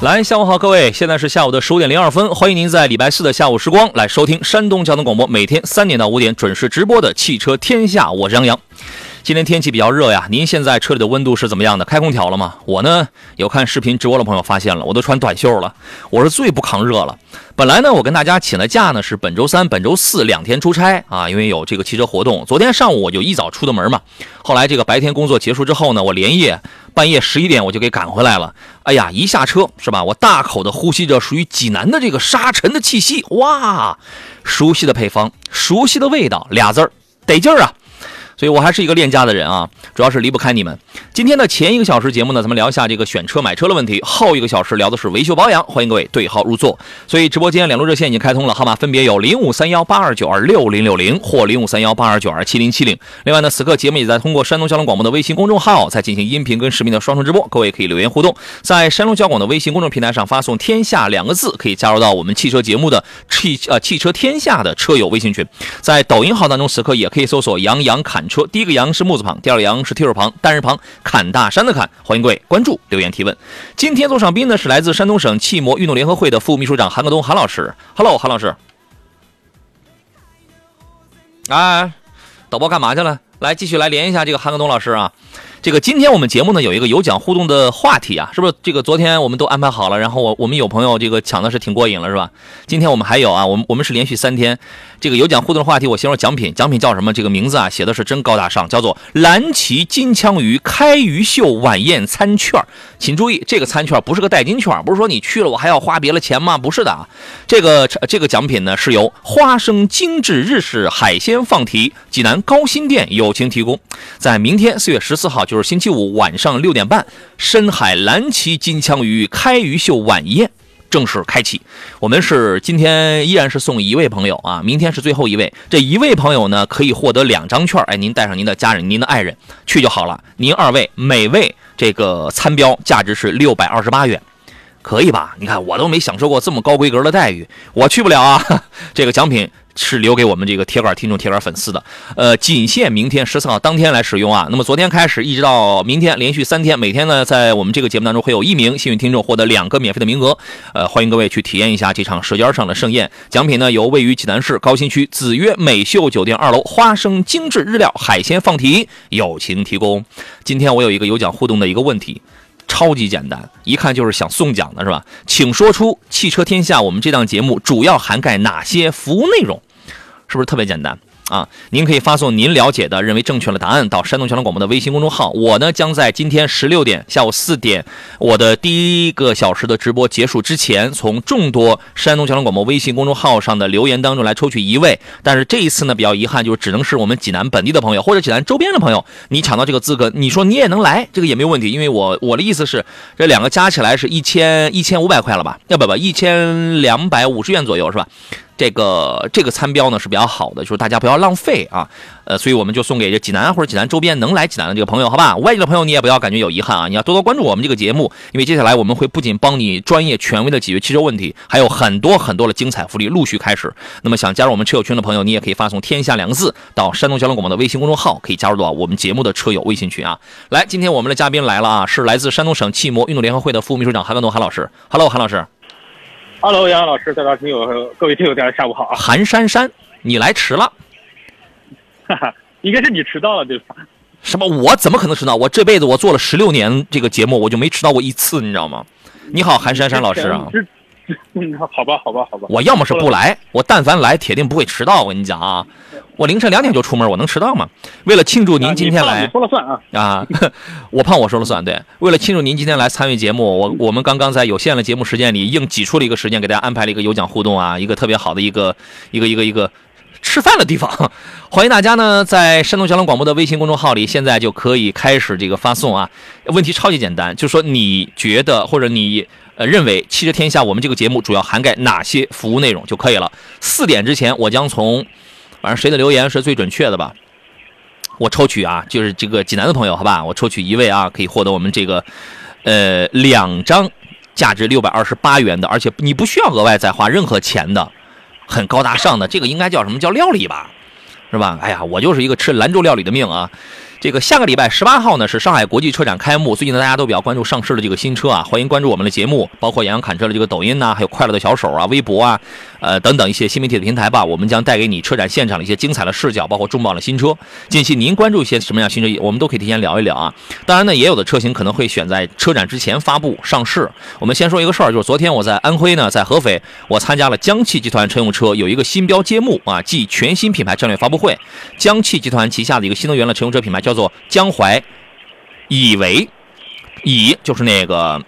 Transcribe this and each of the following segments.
来，下午好，各位，现在是下午的十五点零二分，欢迎您在礼拜四的下午时光来收听山东交通广播每天三点到五点准时直播的汽车天下，我是杨洋。今天天气比较热呀，您现在车里的温度是怎么样的？开空调了吗？我呢，有看视频直播的朋友发现了，我都穿短袖了，我是最不抗热了。本来呢，我跟大家请了假呢，是本周三、本周四两天出差啊，因为有这个汽车活动。昨天上午我就一早出的门嘛，后来这个白天工作结束之后呢，我连夜半夜十一点我就给赶回来了。哎呀，一下车是吧，我大口的呼吸着属于济南的这个沙尘的气息，哇，熟悉的配方，熟悉的味道，俩字儿得劲儿啊！所以我还是一个恋家的人啊，主要是离不开你们。今天的前一个小时节目呢，咱们聊一下这个选车买车的问题；后一个小时聊的是维修保养，欢迎各位对号入座。所以直播间两路热线已经开通了，号码分别有零五三幺八二九二六零六零或零五三幺八二九二七零七零。另外呢，此刻节目也在通过山东交通广播的微信公众号在进行音频跟视频的双重直播，各位可以留言互动，在山东交广的微信公众平台上发送“天下”两个字，可以加入到我们汽车节目的汽呃汽车天下的车友微信群。在抖音号当中，此刻也可以搜索“杨洋侃车”，第一个“羊”是木字旁，第二个“羊”是提手旁，单人旁，砍大山的砍。欢迎各位关注、留言提问。今天做上宾呢是来自山东省汽摩运动联合会的副秘书长韩克东韩老师。Hello，韩老师。哎，导播干嘛去了？来，继续来连一下这个韩克东老师啊。这个今天我们节目呢有一个有奖互动的话题啊，是不是？这个昨天我们都安排好了，然后我我们有朋友这个抢的是挺过瘾了，是吧？今天我们还有啊，我们我们是连续三天这个有奖互动的话题。我先说奖品，奖品叫什么？这个名字啊写的是真高大上，叫做蓝旗金枪鱼开鱼秀晚宴餐券。请注意，这个餐券不是个代金券，不是说你去了我还要花别的钱吗？不是的啊，这个这个奖品呢是由花生精致日式海鲜放题济南高新店友情提供，在明天四月十四号。就是星期五晚上六点半，深海蓝鳍金枪鱼开鱼秀晚宴正式开启。我们是今天依然是送一位朋友啊，明天是最后一位。这一位朋友呢，可以获得两张券，哎，您带上您的家人、您的爱人去就好了。您二位每位这个餐标价值是六百二十八元，可以吧？你看我都没享受过这么高规格的待遇，我去不了啊。这个奖品。是留给我们这个铁杆听众、铁杆粉丝的，呃，仅限明天十四号当天来使用啊。那么昨天开始一直到明天，连续三天，每天呢，在我们这个节目当中会有一名幸运听众获得两个免费的名额，呃，欢迎各位去体验一下这场舌尖上的盛宴。奖品呢由位于济南市高新区子悦美秀酒店二楼花生精致日料海鲜放题友情提供。今天我有一个有奖互动的一个问题。超级简单，一看就是想送奖的是吧？请说出《汽车天下》我们这档节目主要涵盖哪些服务内容？是不是特别简单啊？您可以发送您了解的、认为正确的答案到山东交通广播的微信公众号。我呢将在今天十六点下午四点，我的第一个小时的直播结束之前，从众多山东交通广播微信公众号上的留言当中来抽取一位。但是这一次呢比较遗憾，就是只能是我们济南本地的朋友或者济南周边的朋友，你抢到这个资格，你说你也能来，这个也没有问题。因为我我的意思是，这两个加起来是一千一千五百块了吧？要不不一千两百五十元左右是吧？这个这个参标呢是比较好的，就是大家不要浪费啊。呃，所以我们就送给这济南或者济南周边能来济南的这个朋友，好吧？外地的朋友你也不要感觉有遗憾啊，你要多多关注我们这个节目，因为接下来我们会不仅帮你专业权威的解决汽车问题，还有很多很多的精彩福利陆续开始。那么想加入我们车友群的朋友，你也可以发送“天下”两个字到山东交通广播的微信公众号，可以加入到我们节目的车友微信群啊。来，今天我们的嘉宾来了啊，是来自山东省汽摩运动联合会的副秘书长韩文东韩老师。Hello，韩老师。Hello，杨老师，大家听友，各位听友，大家下午好啊！韩珊珊，你来迟了。哈哈，应该是你迟到了对吧？什么？我怎么可能迟到？我这辈子我做了十六年这个节目，我就没迟到过一次，你知道吗？你好，韩珊珊老师啊。之，嗯，好吧，好吧，好吧。我要么是不来，我但凡来，铁定不会迟到。我跟你讲啊，我凌晨两点就出门，我能迟到吗？为了庆祝您今天来说了算啊！啊，我胖我说了算。对，为了庆祝您今天来参与节目，我我们刚刚在有限的节目时间里，硬挤出了一个时间，给大家安排了一个有奖互动啊，一个特别好的一个一个一个一个吃饭的地方。欢迎大家呢，在山东交通广播的微信公众号里，现在就可以开始这个发送啊。问题超级简单，就是说你觉得或者你呃认为《汽车天下》我们这个节目主要涵盖哪些服务内容就可以了。四点之前，我将从反正谁的留言是最准确的吧。我抽取啊，就是这个济南的朋友，好吧，我抽取一位啊，可以获得我们这个呃两张价值六百二十八元的，而且你不需要额外再花任何钱的，很高大上的，这个应该叫什么叫料理吧，是吧？哎呀，我就是一个吃兰州料理的命啊。这个下个礼拜十八号呢是上海国际车展开幕，最近呢大家都比较关注上市的这个新车啊，欢迎关注我们的节目，包括杨洋侃车的这个抖音呐、还有快乐的小手啊、微博啊，呃等等一些新媒体的平台吧，我们将带给你车展现场的一些精彩的视角，包括重磅的新车。近期您关注一些什么样新车，我们都可以提前聊一聊啊。当然呢，也有的车型可能会选在车展之前发布上市。我们先说一个事儿，就是昨天我在安徽呢，在合肥，我参加了江汽集团乘用车有一个新标揭幕啊，即全新品牌战略发布会。江汽集团旗下的一个新能源的乘用车品牌叫做江淮以为，以就是那个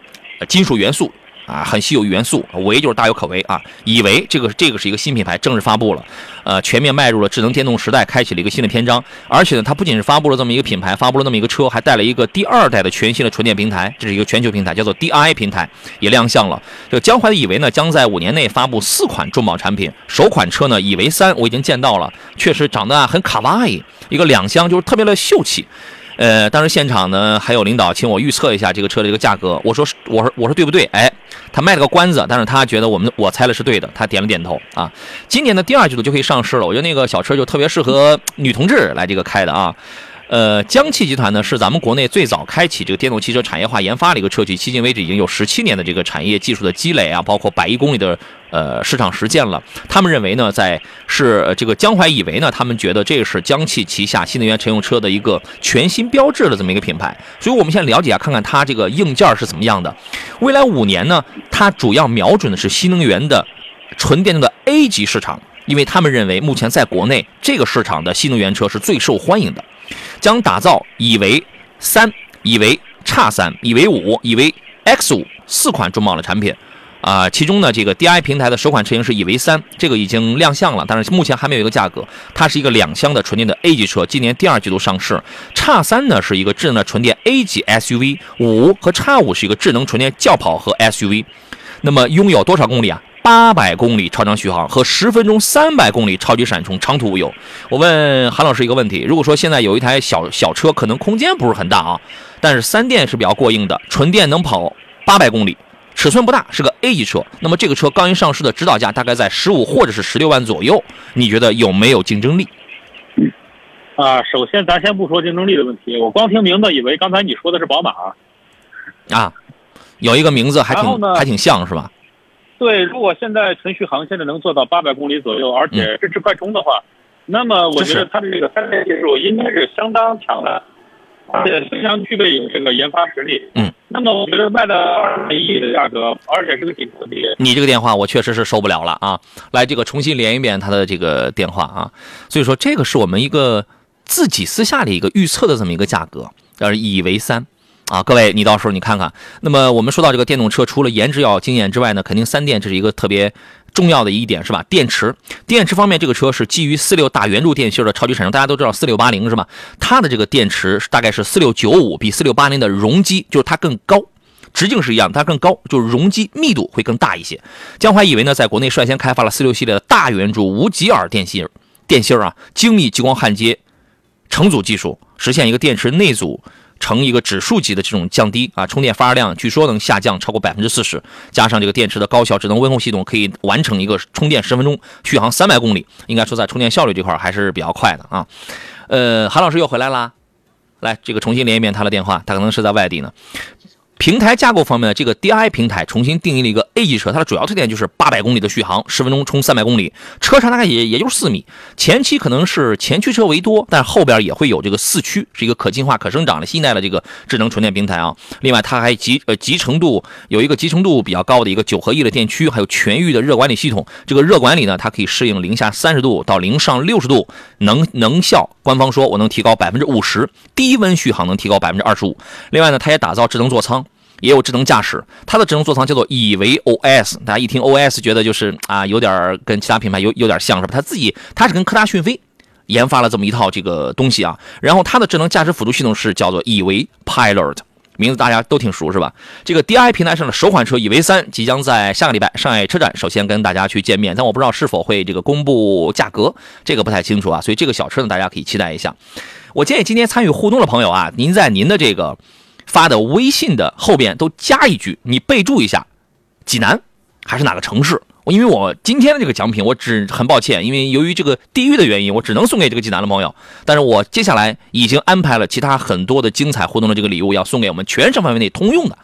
金属元素啊，很稀有元素，为就是大有可为啊。以为这个这个是一个新品牌，正式发布了，呃，全面迈入了智能电动时代，开启了一个新的篇章。而且呢，它不仅是发布了这么一个品牌，发布了那么一个车，还带了一个第二代的全新的纯电平台，这是一个全球平台，叫做 DI 平台，也亮相了。这个江淮的以为呢，将在五年内发布四款重磅产品。首款车呢，以为三，我已经见到了，确实长得啊很卡哇伊，一个两厢就是特别的秀气。呃，当时现场呢还有领导请我预测一下这个车的这个价格，我说我说我说对不对？哎，他卖了个关子，但是他觉得我们我猜的是对的，他点了点头啊。今年的第二季度就可以上市了，我觉得那个小车就特别适合女同志来这个开的啊。呃，江汽集团呢是咱们国内最早开启这个电动汽车产业化研发的一个车企，迄今为止已经有十七年的这个产业技术的积累啊，包括百亿公里的呃市场实践了。他们认为呢，在是这个江淮以为呢，他们觉得这是江汽旗下新能源乘用车的一个全新标志的这么一个品牌。所以我们先了解啊，看看它这个硬件是怎么样的。未来五年呢，它主要瞄准的是新能源的纯电动的 A 级市场，因为他们认为目前在国内这个市场的新能源车是最受欢迎的。将打造以为三、以为叉三、以为五、以为 X 五四款重磅的产品。啊、其中呢，这个 DI 平台的首款车型是以为三，这个已经亮相了，但是目前还没有一个价格。它是一个两厢的纯电的 A 级车，今年第二季度上市。叉三呢是一个智能的纯电 A 级 SUV，五和叉五是一个智能纯电轿跑和 SUV。那么拥有多少公里啊？八百公里超长续航和十分钟三百公里超级闪充，长途无忧。我问韩老师一个问题：如果说现在有一台小小车，可能空间不是很大啊，但是三电是比较过硬的，纯电能跑八百公里，尺寸不大，是个 A 级车。那么这个车刚一上市的指导价大概在十五或者是十六万左右，你觉得有没有竞争力？啊，首先咱先不说竞争力的问题，我光听名字以为刚才你说的是宝马。啊，有一个名字还挺还挺像是吧？对，如果现在纯续航现在能做到八百公里左右，而且支持快充的话，那么我觉得它的这个三电技术应该是相当强的，而且非常具备有这个研发实力。嗯，那么我觉得卖到二十亿的价格，而且是个顶级的，你这个电话我确实是受不了了啊！来，这个重新连一遍他的这个电话啊。所以说，这个是我们一个自己私下的一个预测的这么一个价格，呃，以为三啊。各位，你到时候你看看。那么我们说到这个电动车，除了颜值要惊艳之外呢，肯定三电这是一个特别。重要的一点是吧？电池，电池方面，这个车是基于四六大圆柱电芯的超级产生，大家都知道四六八零是吧？它的这个电池大概是四六九五，比四六八零的容积就是它更高，直径是一样，它更高，就是容积密度会更大一些。江淮以为呢，在国内率先开发了四六系列的大圆柱无极耳电芯电芯啊，精密激光焊接成组技术，实现一个电池内组呈一个指数级的这种降低啊，充电发热量据说能下降超过百分之四十，加上这个电池的高效智能温控系统，可以完成一个充电十分钟，续航三百公里。应该说在充电效率这块还是比较快的啊。呃，韩老师又回来啦，来这个重新连一遍他的电话，他可能是在外地呢。平台架构方面呢，这个 DI 平台重新定义了一个 A 级车，它的主要特点就是八百公里的续航，十分钟充三百公里，车长大概也也就是四米。前期可能是前驱车为多，但是后边也会有这个四驱，是一个可进化、可生长的新一代的这个智能纯电平台啊。另外，它还集呃集成度有一个集成度比较高的一个九合一的电驱，还有全域的热管理系统。这个热管理呢，它可以适应零下三十度到零上六十度，能能效官方说我能提高百分之五十，低温续航能提高百分之二十五。另外呢，它也打造智能座舱。也有智能驾驶，它的智能座舱叫做以为 OS，大家一听 OS 觉得就是啊，有点跟其他品牌有有点像是吧？它自己它是跟科大讯飞研发了这么一套这个东西啊，然后它的智能驾驶辅助系统是叫做以为 Pilot，名字大家都挺熟是吧？这个 DI 平台上的首款车以为三即将在下个礼拜上海车展首先跟大家去见面，但我不知道是否会这个公布价格，这个不太清楚啊，所以这个小车呢大家可以期待一下。我建议今天参与互动的朋友啊，您在您的这个。发的微信的后边都加一句，你备注一下，济南还是哪个城市？因为我今天的这个奖品，我只很抱歉，因为由于这个地域的原因，我只能送给这个济南的朋友。但是我接下来已经安排了其他很多的精彩互动的这个礼物，要送给我们全省范围内通用的、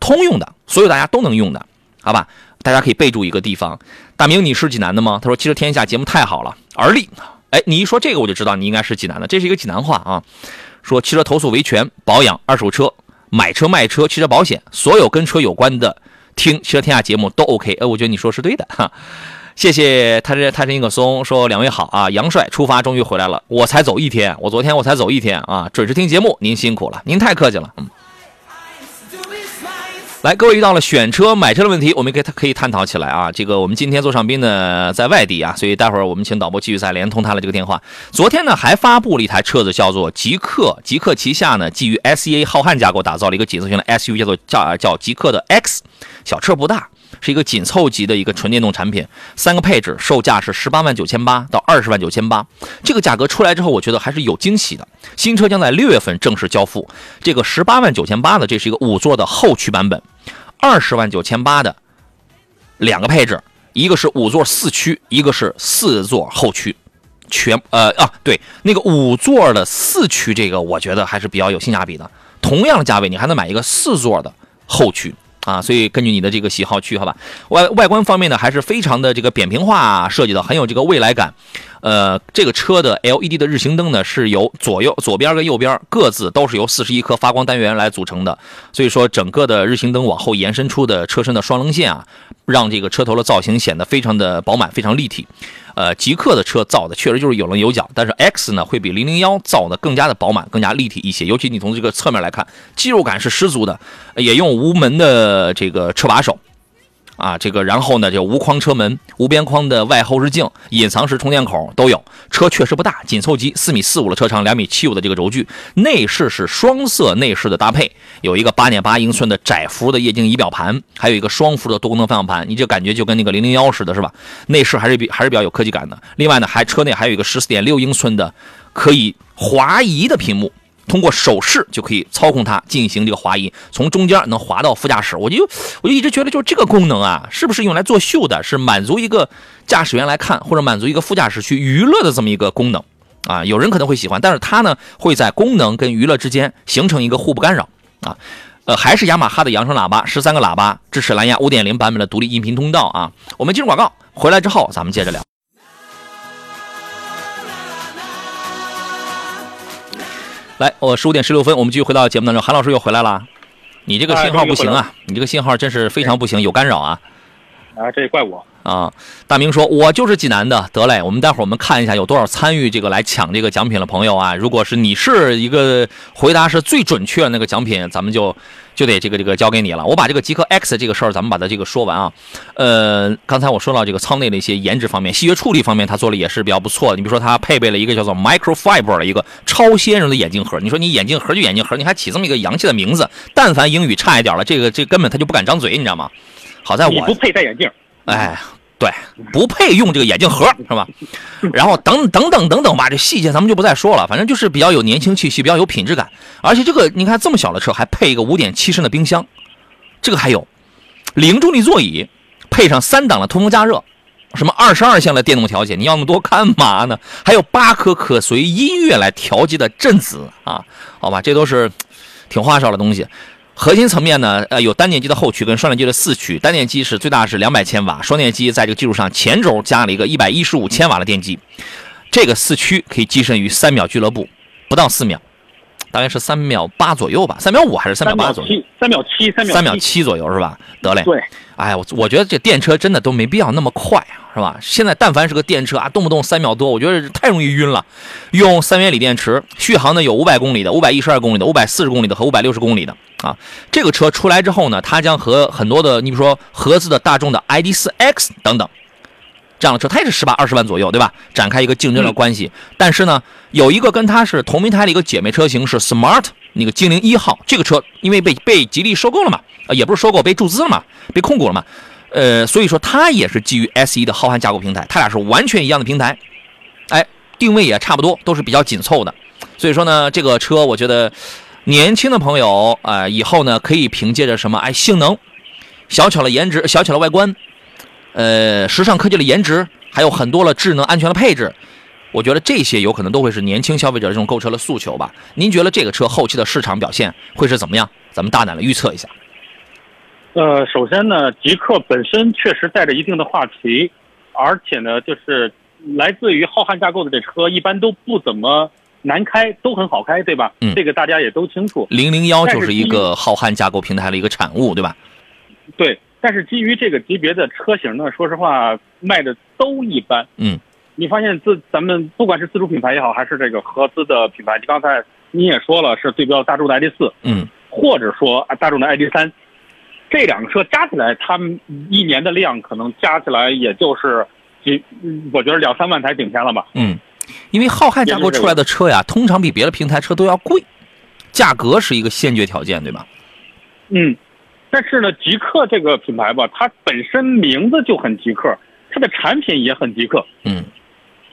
通用的，所有大家都能用的，好吧？大家可以备注一个地方。大明，你是济南的吗？他说：“其实天下节目太好了，而立。”哎，你一说这个，我就知道你应该是济南的，这是一个济南话啊。说汽车投诉维权、保养、二手车、买车卖车、汽车保险，所有跟车有关的，听汽车天下节目都 OK。哎，我觉得你说是对的哈。谢谢泰山泰山一个松说两位好啊，杨帅出发终于回来了，我才走一天，我昨天我才走一天啊，准时听节目，您辛苦了，您太客气了，嗯。来，各位遇到了选车、买车的问题，我们可以可以探讨起来啊。这个我们今天座上宾呢在外地啊，所以待会儿我们请导播继续再连通他的这个电话。昨天呢还发布了一台车子，叫做极客。极客旗下呢基于 SEA 浩瀚架构打造了一个紧凑型的 SUV，叫做叫叫极客的 X。小车不大，是一个紧凑级的一个纯电动产品。三个配置，售价是十八万九千八到二十万九千八。这个价格出来之后，我觉得还是有惊喜的。新车将在六月份正式交付。这个十八万九千八的，这是一个五座的后驱版本。二十万九千八的两个配置，一个是五座四驱，一个是四座后驱，全呃啊对，那个五座的四驱这个我觉得还是比较有性价比的。同样的价位，你还能买一个四座的后驱啊，所以根据你的这个喜好去好吧。外外观方面呢，还是非常的这个扁平化设计的，很有这个未来感。呃，这个车的 LED 的日行灯呢，是由左右左边跟右边各自都是由四十一颗发光单元来组成的，所以说整个的日行灯往后延伸出的车身的双棱线啊，让这个车头的造型显得非常的饱满，非常立体。呃，极客的车造的确实就是有棱有角，但是 X 呢会比零零幺造的更加的饱满，更加立体一些。尤其你从这个侧面来看，肌肉感是十足的，也用无门的这个车把手。啊，这个然后呢，就无框车门、无边框的外后视镜、隐藏式充电口都有。车确实不大，紧凑级，四米四五的车长，两米七五的这个轴距。内饰是双色内饰的搭配，有一个八点八英寸的窄幅的液晶仪表盘，还有一个双幅的多功能方向盘，你就感觉就跟那个零零幺似的，是吧？内饰还是比还是比较有科技感的。另外呢，还车内还有一个十四点六英寸的可以滑移的屏幕。通过手势就可以操控它进行这个滑移，从中间能滑到副驾驶。我就我就一直觉得，就这个功能啊，是不是用来作秀的？是满足一个驾驶员来看，或者满足一个副驾驶去娱乐的这么一个功能啊？有人可能会喜欢，但是它呢会在功能跟娱乐之间形成一个互不干扰啊。呃，还是雅马哈的扬声喇叭，十三个喇叭，支持蓝牙五点零版本的独立音频通道啊。我们进入广告，回来之后咱们接着聊。来，我十五点十六分，我们继续回到节目当中。韩老师又回来了，你这个信号不行啊，你这个信号真是非常不行，有干扰啊。啊，这也怪我。啊。大明说：“我就是济南的。”得嘞，我们待会儿我们看一下有多少参与这个来抢这个奖品的朋友啊。如果是你是一个回答是最准确的那个奖品，咱们就就得这个这个交给你了。我把这个极客 X 这个事儿，咱们把它这个说完啊。呃，刚才我说到这个舱内的一些颜值方面、细节处理方面，它做的也是比较不错的。你比如说，它配备了一个叫做 Microfiber 的一个超纤柔的眼镜盒。你说你眼镜盒就眼镜盒，你还起这么一个洋气的名字，但凡英语差一点了，这个这根本他就不敢张嘴，你知道吗？好在我不配戴眼镜，哎，对，不配用这个眼镜盒，是吧？然后等等等等等吧，这细节咱们就不再说了，反正就是比较有年轻气息，比较有品质感。而且这个你看这么小的车还配一个五点七升的冰箱，这个还有零重力座椅，配上三档的通风加热，什么二十二项的电动调节，你要那么多干嘛呢？还有八颗可随音乐来调节的振子啊，好吧，这都是挺花哨的东西。核心层面呢，呃，有单电机的后驱跟双电机的四驱，单电机是最大是两百千瓦，双电机在这个基础上前轴加了一个一百一十五千瓦的电机，这个四驱可以跻身于三秒俱乐部，不到四秒，大概是三秒八左右吧，三秒五还是三三秒秒八左右？七，三秒七，三秒三秒七左右是吧？得嘞，对，哎，我我觉得这电车真的都没必要那么快，是吧？现在但凡是个电车啊，动不动三秒多，我觉得太容易晕了。用三元锂电池，续航呢有五百公里的、五百一十二公里的、五百四十公里的和五百六十公里的啊。这个车出来之后呢，它将和很多的，你比如说合资的大众的 ID.4X 等等这样的车，它也是十八二十万左右，对吧？展开一个竞争的关系。但是呢，有一个跟它是同平台的一个姐妹车型是 Smart 那个精灵一号，这个车因为被被吉利收购了嘛，啊，也不是收购，被注资了嘛，被控股了嘛。呃，所以说它也是基于 S 1的浩瀚架构平台，它俩是完全一样的平台，哎，定位也差不多，都是比较紧凑的。所以说呢，这个车我觉得年轻的朋友啊、呃以后呢可以凭借着什么哎性能、小巧的颜值、小巧的外观，呃，时尚科技的颜值，还有很多了智能安全的配置。我觉得这些有可能都会是年轻消费者这种购车的诉求吧。您觉得这个车后期的市场表现会是怎么样？咱们大胆的预测一下。呃，首先呢，极氪本身确实带着一定的话题，而且呢，就是来自于浩瀚架构的这车，一般都不怎么难开，都很好开，对吧？嗯这个大家也都清楚。零零幺就是是一个浩瀚架构平台的一个产物，对吧？对，但是基于这个级别的车型呢，说实话卖的都一般。嗯，你发现自咱们不管是自主品牌也好，还是这个合资的品牌，你刚才你也说了，是对标大众的 ID 四，嗯，或者说啊大众的 ID 三，这两个车加起来，他们一年的量可能加起来也就是几，嗯我觉得两三万台顶天了吧。嗯，因为浩瀚架构出来的车呀，通常比别的平台车都要贵，价格是一个先决条件，对吧？嗯，但是呢，极客这个品牌吧，它本身名字就很极客，它的产品也很极客。嗯，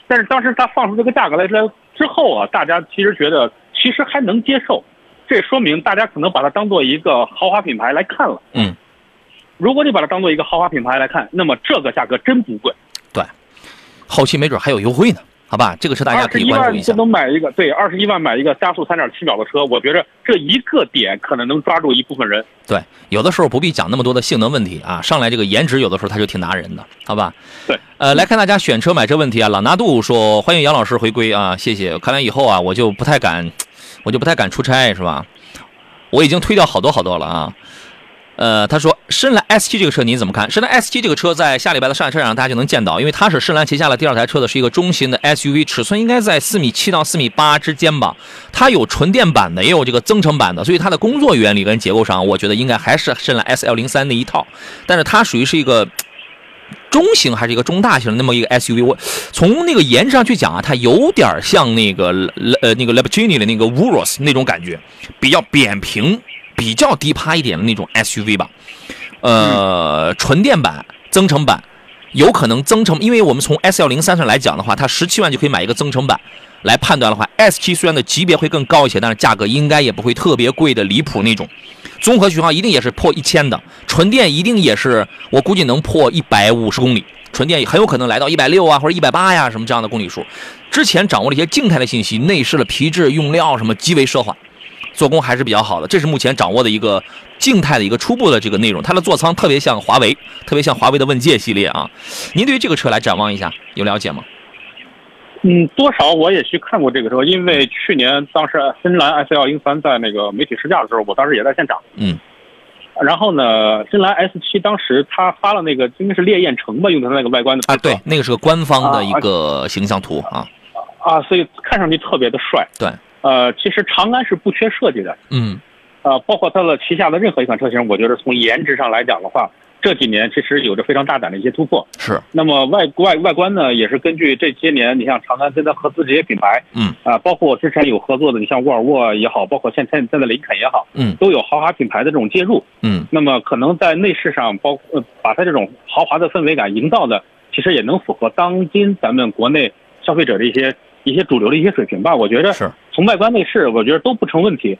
但是当时它放出这个价格来之之后啊，大家其实觉得其实还能接受，这说明大家可能把它当做一个豪华品牌来看了。嗯，如果你把它当做一个豪华品牌来看，那么这个价格真不贵，对。后期没准还有优惠呢，好吧？这个车大家可以关注一下。能买一个，对，二十一万买一个加速三点七秒的车，我觉着这一个点可能能抓住一部分人。对，有的时候不必讲那么多的性能问题啊，上来这个颜值有的时候它就挺拿人的，好吧？对，呃，来看大家选车买车问题啊，朗拿度说欢迎杨老师回归啊，谢谢。看来以后啊，我就不太敢，我就不太敢出差是吧？我已经推掉好多好多了啊。呃，他说深蓝 S7 这个车您怎么看？深蓝 S7 这个车在下礼拜的上海车展上大家就能见到，因为它是深蓝旗下的第二台车的，是一个中型的 SUV，尺寸应该在四米七到四米八之间吧。它有纯电版的，也有这个增程版的，所以它的工作原理跟结构上，我觉得应该还是深蓝 SL 零三那一套。但是它属于是一个中型还是一个中大型的那么一个 SUV。我从那个颜值上去讲啊，它有点像那个呃那个 Lamborghini 的那个 Urus 那种感觉，比较扁平、比较低趴一点的那种 SUV 吧。呃，纯电版、增程版有可能增程，因为我们从 S L 零三上来讲的话，它十七万就可以买一个增程版。来判断的话，S 7虽然的级别会更高一些，但是价格应该也不会特别贵的离谱那种。综合续航一定也是破一千的，纯电一定也是我估计能破一百五十公里，纯电很有可能来到一百六啊或者一百八呀什么这样的公里数。之前掌握了一些静态的信息，内饰的皮质、用料什么极为奢华，做工还是比较好的。这是目前掌握的一个静态的一个初步的这个内容。它的座舱特别像华为，特别像华为的问界系列啊。您对于这个车来展望一下，有了解吗？嗯，多少我也去看过这个车，因为去年当时深蓝 S 幺零三在那个媒体试驾的时候，我当时也在现场。嗯，然后呢，深蓝 S 七当时它发了那个应该是烈焰橙吧，用的它那个外观的啊，对，那个是个官方的一啊个形象图啊，啊，所以看上去特别的帅。对，呃，其实长安是不缺设计的，嗯，呃，包括它的旗下的任何一款车型，我觉得从颜值上来讲的话，这几年其实有着非常大胆的一些突破。是，那么外外外观呢，也是根据这些年，你像长安跟它合资这些品牌，嗯，啊、包括之前有合作的，你像沃尔沃也好，包括现在现在的林肯也好，嗯都有豪华品牌的这种介入。嗯，那么可能在内饰上，包括、呃把它这种豪华的氛围感营造的，其实也能符合当今咱们国内消费者的一些一些主流的一些水平吧。我觉得是，从外观内饰，我觉得都不成问题。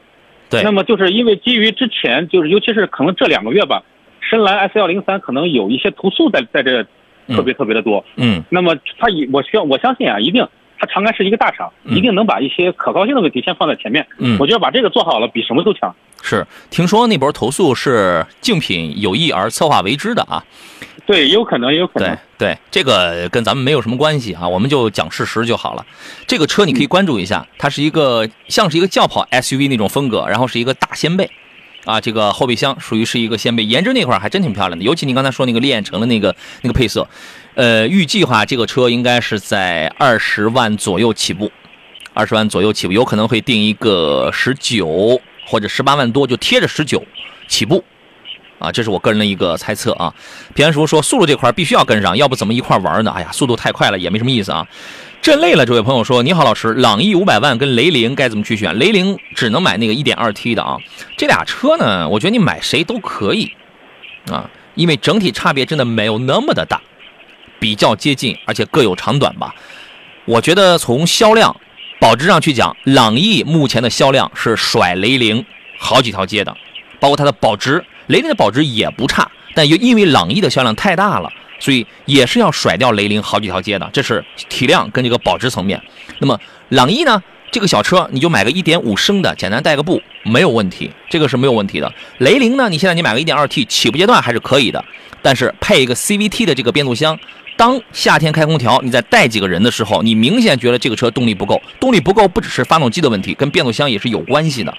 对那么就是因为基于之前就是尤其是可能这两个月吧，深蓝 S 幺零三可能有一些投诉在在这特别特别的多。嗯，那么它以我需要我相信啊，一定它长安是一个大厂，嗯一定能把一些可靠性的问题先放在前面。嗯我觉得把这个做好了，比什么都强。是，听说那波投诉是竞品有意而策划为之的啊，对，有可能，也有可能对。对，这个跟咱们没有什么关系啊，我们就讲事实就好了。这个车你可以关注一下，它是一个像是一个轿跑 SUV 那种风格，然后是一个大掀背，啊，这个后备箱属于是一个掀背，颜值那块儿还真挺漂亮的，尤其你刚才说那个烈焰橙的那个那个配色，呃，预计话这个车应该是在二十万左右起步，二十万左右起步，有可能会定一个十九或者十八万多，就贴着十九起步。啊，这是我个人的一个猜测啊。平安叔说速度这块必须要跟上，要不怎么一块玩呢？哎呀，速度太快了也没什么意思啊。真累了，这位朋友说：“你好，老师，朗逸五百万跟雷凌该怎么去选？雷凌只能买那个一点二 T 的啊。这俩车呢，我觉得你买谁都可以啊，因为整体差别真的没有那么的大，比较接近，而且各有长短吧。我觉得从销量、保值上去讲，朗逸目前的销量是甩雷凌好几条街的，包括它的保值，雷凌的保值也不差，但又因为朗逸的销量太大了，所以也是要甩掉雷凌好几条街的，这是体量跟这个保值层面。那么朗逸呢，这个小车你就买个1.5升的，简单带个步没有问题，这个是没有问题的。雷凌呢，你现在你买个 1.2T 起步阶段还是可以的，但是配一个 CVT 的这个变速箱。当夏天开空调，你再带几个人的时候，你明显觉得这个车动力不够。动力不够不只是发动机的问题，跟变速箱也是有关系的。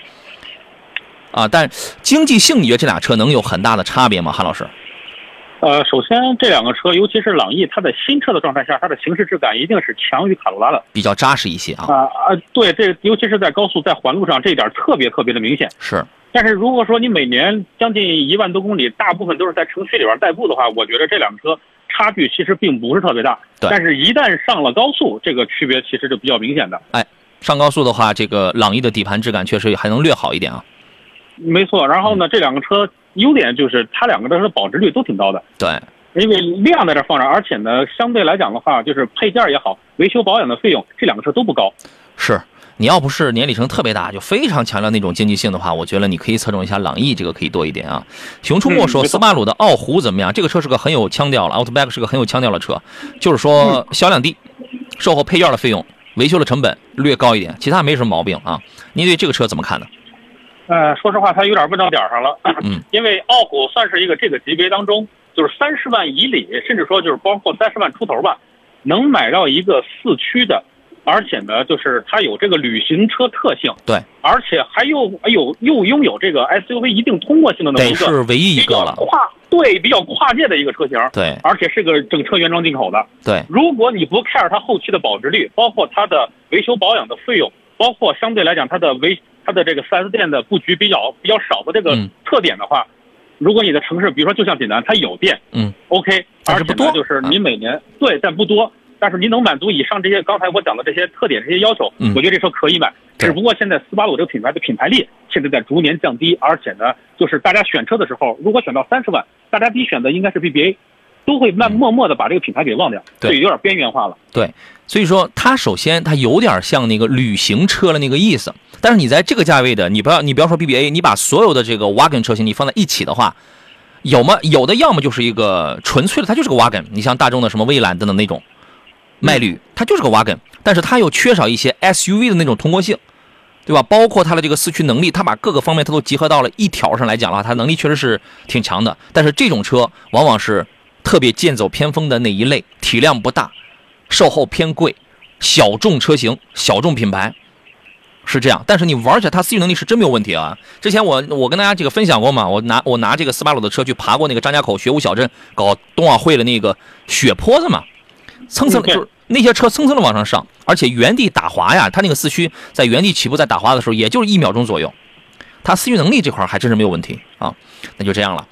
啊，但经济性，你觉得这俩车能有很大的差别吗？韩老师？呃，首先这两个车，尤其是朗逸，它在新车的状态下，它的行驶质感一定是强于卡罗拉的。比较扎实一些啊。啊啊，对，这尤其是在高速、在环路上，这一点特别特别的明显。是，但是如果说你每年将近一万多公里，大部分都是在城区里边代步的话，我觉得这两个车差距其实并不是特别大。对但是一旦上了高速，这个区别其实就比较明显的。哎上高速的话，这个朗逸的底盘质感确实还能略好一点啊。没错，然后呢，这两个车优点就是它两个的保值率都挺高的，对，因为量在这放着，而且呢，相对来讲的话，就是配件也好，维修保养的费用，这两个车都不高。是你要不是年里程特别大，就非常强调那种经济性的话，我觉得你可以侧重一下朗逸，这个可以多一点啊。熊出没说嗯斯巴鲁的傲虎怎么样？这个车是个很有腔调了，Outback 是个很有腔调的车，就是说销量低，售后配件的费用、维修的成本略高一点，其他没什么毛病啊。您对这个车怎么看呢？呃，说实话，他有点问到点儿上了。嗯，因为傲虎算是一个这个级别当中，就是三十万以里，甚至说就是包括三十万出头吧，能买到一个四驱的，而且呢，就是它有这个旅行车特性，对，而且还有哎呦又拥有这个 SUV 一定通过性的那么一个是唯一一个了。跨对比较跨界的一个车型，对而且是个整车原装进口的。对，如果你不 care 它后期的保值率，包括它的维修保养的费用，包括相对来讲它的维它的这个 4S 店的布局比较比较少的这个嗯特点的话，如果你的城市，比如说就像济南，它有店嗯，，OK，而且呢就是您每年、对，但不多。但是您能满足以上这些刚才我讲的这些特点、这些要求，嗯我觉得这车可以买。只不过现在斯巴鲁这个品牌的品牌力现在在逐年降低，而且呢，就是大家选车的时候，如果选到三十万，大家第一选择应该是 BBA，都会慢默默的把这个品牌给忘掉，嗯对有点边缘化了。对，所以说它首先它有点像那个旅行车的那个意思，但是你在这个价位的，你不要你不要说 BBA，你把所有的这个 wagon 车型你放在一起的话，有吗？有的要么就是一个纯粹的，它就是个 wagon，你像大众的什么蔚蓝等等那种迈旅，它就是个 wagon，但是它又缺少一些 SUV 的那种通过性。对吧？包括它的这个四驱能力，它把各个方面它都集合到了一条上来讲的话，它能力确实是挺强的。但是这种车往往是特别剑走偏锋的那一类，体量不大，售后偏贵，小众车型、小众品牌，是这样，但是你玩起来它思域能力是真没有问题啊。之前我我跟大家这个分享过嘛，我拿我拿这个斯巴鲁的车去爬过那个张家口学武小镇搞冬奥会的那个雪坡子嘛，蹭蹭就是那些车蹭蹭的往上上，而且原地打滑呀，它那个四驱在原地起步在打滑的时候，也就是一秒钟左右，它思域能力这块还真是没有问题啊。那就这样了。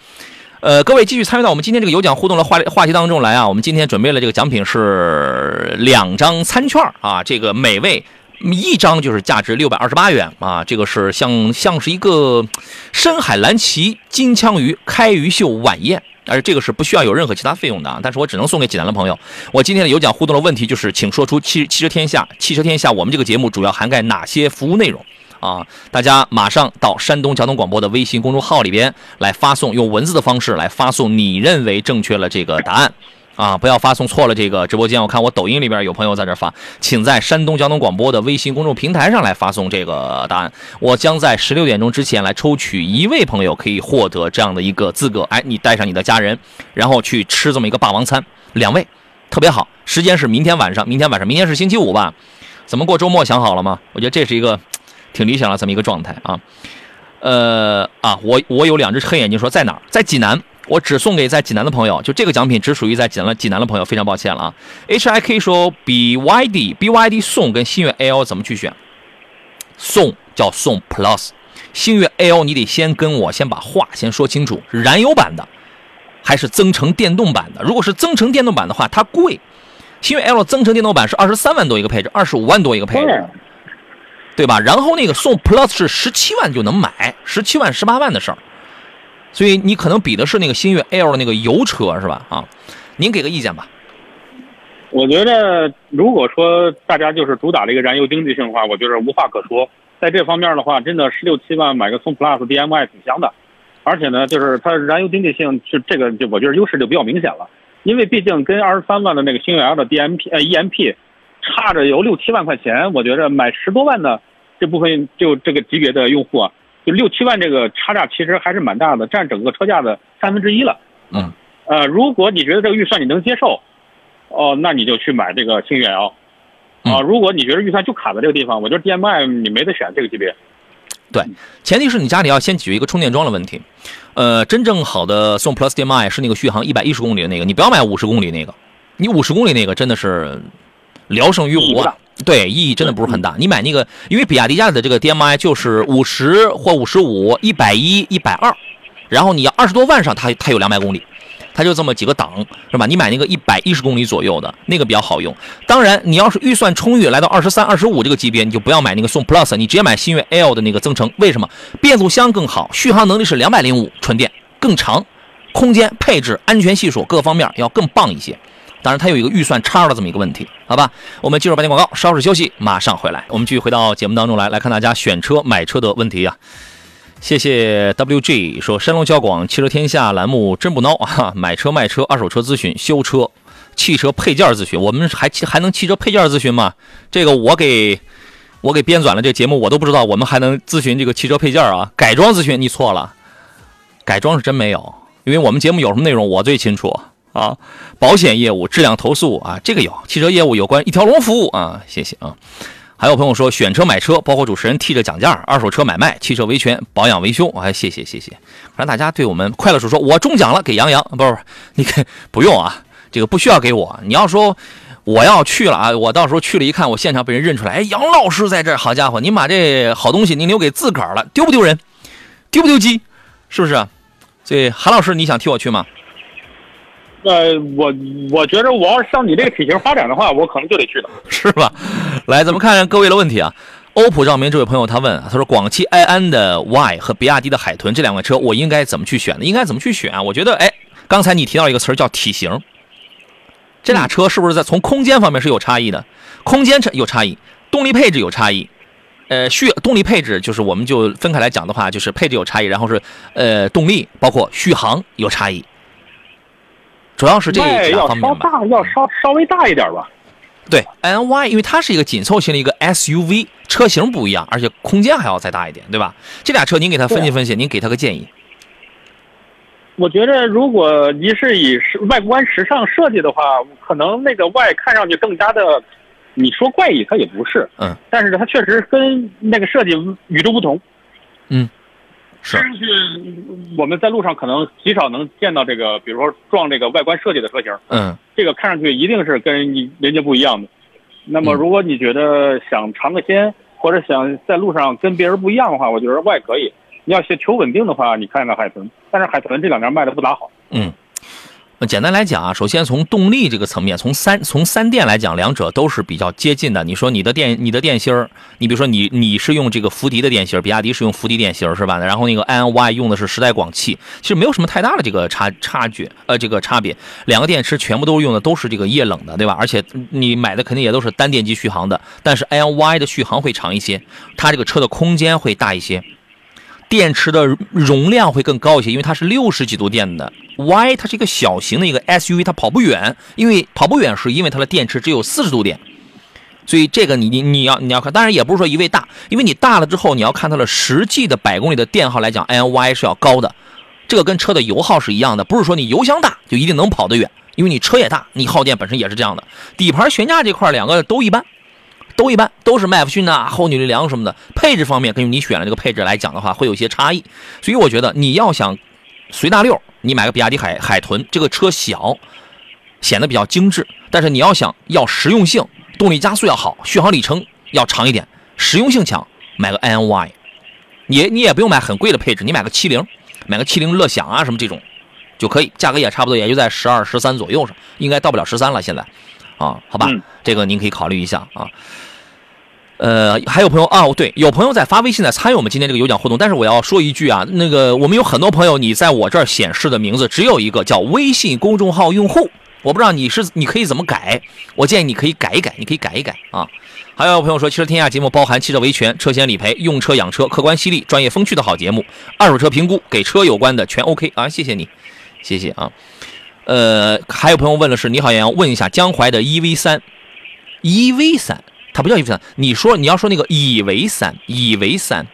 呃，各位继续参与到我们今天这个有奖互动的话话题当中来啊！我们今天准备了这个奖品是两张餐券啊，这个每位一张就是价值六百二十八元啊，这个是像像是一个深海蓝鳍金枪鱼开鱼秀晚宴。而这个是不需要有任何其他费用的啊，但是我只能送给济南的朋友。我今天的有奖互动的问题就是，请说出汽汽车天下汽车天下我们这个节目主要涵盖哪些服务内容？啊，大家马上到山东交通广播的微信公众号里边来发送，用文字的方式来发送你认为正确了这个答案。啊，不要发送错了这个直播间。我看我抖音里边有朋友在这发，请在山东交通广播的微信公众平台上来发送这个答案。我将在十六点钟之前来抽取一位朋友，可以获得这样的一个资格。哎，你带上你的家人，然后去吃这么一个霸王餐，两位特别好。时间是明天晚上，明天晚上，明天是星期五吧？怎么过周末想好了吗？我觉得这是一个挺理想的这么一个状态啊。呃啊，我我有两只黑眼睛，说在哪儿？在济南。我只送给在济南的朋友，就这个奖品只属于在济南济南的朋友，非常抱歉了啊。H I K 说 B Y D B Y D 送跟星越 L 怎么去选？送叫送 Plus，星越 L 你得先跟我先把话先说清楚，燃油版的还是增程电动版的？如果是增程电动版的话，它贵。星越 L 增程电动版是二十三万多一个配置，二十五万多一个配置。对，吧？然后那个宋 Plus 是十七万就能买，十七万、十八万的事儿，所以你可能比的是那个星越 L 的那个油车是吧？啊，您给个意见吧。我觉得如果说大家就是主打这个燃油经济性的话，我觉得无话可说。在这方面的话，真的十六七万买个宋 Plus DMI 挺香的，而且呢，就是它燃油经济性是这个，就我觉得优势就比较明显了。因为毕竟跟二十三万的那个星越 L 的 DMP 呃 EMP 差着有六七万块钱，我觉着买十多万的这部分就这个级别的用户啊，就六七万这个差价其实还是蛮大的，占整个车价的三分之一了。嗯，呃，如果你觉得这个预算你能接受，哦，那你就去买这个星越 L。啊，嗯如果你觉得预算就卡在这个地方，我觉得 DMI 你没得选这个级别。对，前提是你家里要先解决一个充电桩的问题。呃，真正好的宋 Plus DMI 是那个续航一百一十公里的那个，你不要买五十公里那个，你五十公里那个真的是聊胜于无啊。对，意义真的不是很大。你买那个，因为比亚迪家的这个 DMI 就是五十或五十五、一百一、一百二，然后你要二十多万上，它它有两百公里，它就这么几个档，是吧？你买那个一百一十公里左右的那个比较好用。当然，你要是预算充裕，来到二十三、二十五这个级别，你就不要买那个宋 Plus，你直接买星越 L 的那个增程。为什么？变速箱更好，续航能力是两百零五，纯电更长，空间、配置、安全系数各个方面要更棒一些。当然，它有一个预算差的这么一个问题，好吧？我们进入半天广告，稍事休息，马上回来。我们继续回到节目当中来，来看大家选车、买车的问题啊。谢谢 WG 说山东交广汽车天下栏目真不孬啊！买车、卖车、二手车咨询、修车、汽车配件咨询，我们还还能汽车配件咨询吗？这个我给我给编纂了这节目，我都不知道我们还能咨询这个汽车配件啊。改装咨询你错了，改装是真没有，因为我们节目有什么内容我最清楚啊。保险业务、质量投诉啊，这个有；汽车业务有关一条龙服务啊，谢谢啊。还有朋友说选车买车，包括主持人替着讲价，二手车买卖、汽车维权、保养维修，哎，谢谢谢谢。让大家对我们快乐说说，我中奖了，给杨洋，不是，你给不用啊，这个不需要给我。你要说我要去了啊，我到时候去了一看，我现场被人认出来，哎，杨老师在这儿，好家伙，您把这好东西您留给自个儿了，丢不丢人？丢不丢鸡？是不是？所以韩老师，你想替我去吗？呃，我我觉得我要是像你这个体型发展的话，我可能就得去了。是吧？来，咱们看看各位的问题啊。欧普照明这位朋友他问，他说广汽埃安的 Y 和比亚迪的海豚这两款车，我应该怎么去选呢？应该怎么去选啊？我觉得，哎，刚才你提到一个词儿叫体型，这俩车是不是在从空间方面是有差异的？空间有差异，动力配置有差异。呃，续动力配置就是我们就分开来讲的话，就是配置有差异，然后是呃动力包括续航有差异，主要是这外要俩方面吧。稍大，要稍稍微大一点吧。对，N Y，因为它是一个紧凑型的一个 SUV，车型不一样，而且空间还要再大一点，对吧？这俩车您给他分析分析，您给他个建议。我觉得，如果您是以时外观时尚设计的话，可能那个 Y 看上去更加的你说怪异，它也不是，嗯，但是它确实跟那个设计与众不同。是看上去我们在路上可能极少能见到这个，比如说撞这个外观设计的车型，嗯这个看上去一定是跟人家不一样的。那么嗯如果你觉得想尝个鲜，或者想在路上跟别人不一样的话，我觉得外可以。你要想求稳定的话，你看看海豚，但是海豚这两年卖的不咋好。嗯。简单来讲啊，首先从动力这个层面，从三从三电来讲，两者都是比较接近的。你说你的电你的电芯儿，你比如说你你是用这个福迪的电芯，比亚迪是用福迪电芯是吧？然后那个 INY 用的是时代广汽，其实没有什么太大的这个差差距，呃，这个差别。两个电池全部都用的都是这个液冷的，对吧？而且你买的肯定也都是单电机续航的，但是 INY 的续航会长一些，它这个车的空间会大一些。电池的容量会更高一些，因为它是六十几度电的。Y 它是一个小型的一个 SUV，它跑不远，因为跑不远是因为它的电池只有四十度电，所以这个你你你要你要看，当然也不是说一味大，因为你大了之后你要看它的实际的百公里的电耗来讲，NY 是要高的，这个跟车的油耗是一样的，不是说你油箱大就一定能跑得远，因为你车也大，你耗电本身也是这样的。底盘悬架这块两个都一般。都一般，都是麦弗逊呐、后扭力梁什么的。配置方面，根据你选的这个配置来讲的话，会有一些差异。所以我觉得你要想随大溜，你买个比亚迪海海豚，这个车小，显得比较精致。但是你要想要实用性，动力加速要好，续航里程要长一点，实用性强，买个 INY。你你也不用买很贵的配置，你买个七零，买个七零乐享啊什么这种就可以，价格也差不多，也就在十二十三左右上，应该到不了十三了现在。啊，好吧，嗯这个您可以考虑一下啊。呃，还有朋友啊，对，有朋友在发微信在参与我们今天这个有奖互动，但是我要说一句啊，那个我们有很多朋友，你在我这儿显示的名字只有一个叫微信公众号用户，我不知道你是你可以怎么改，我建议你可以改一改，你可以改一改啊。还有朋友说，汽车天下节目包含汽车维权、车险理赔、用车养车，客观犀利、专业风趣的好节目，二手车评估给车有关的全 OK 啊，谢谢你，谢谢啊。呃，还有朋友问的是，你好杨洋，问一下江淮的 EV 三，EV 三，它不叫 EV 三，你说你要说那个以为三，以为三，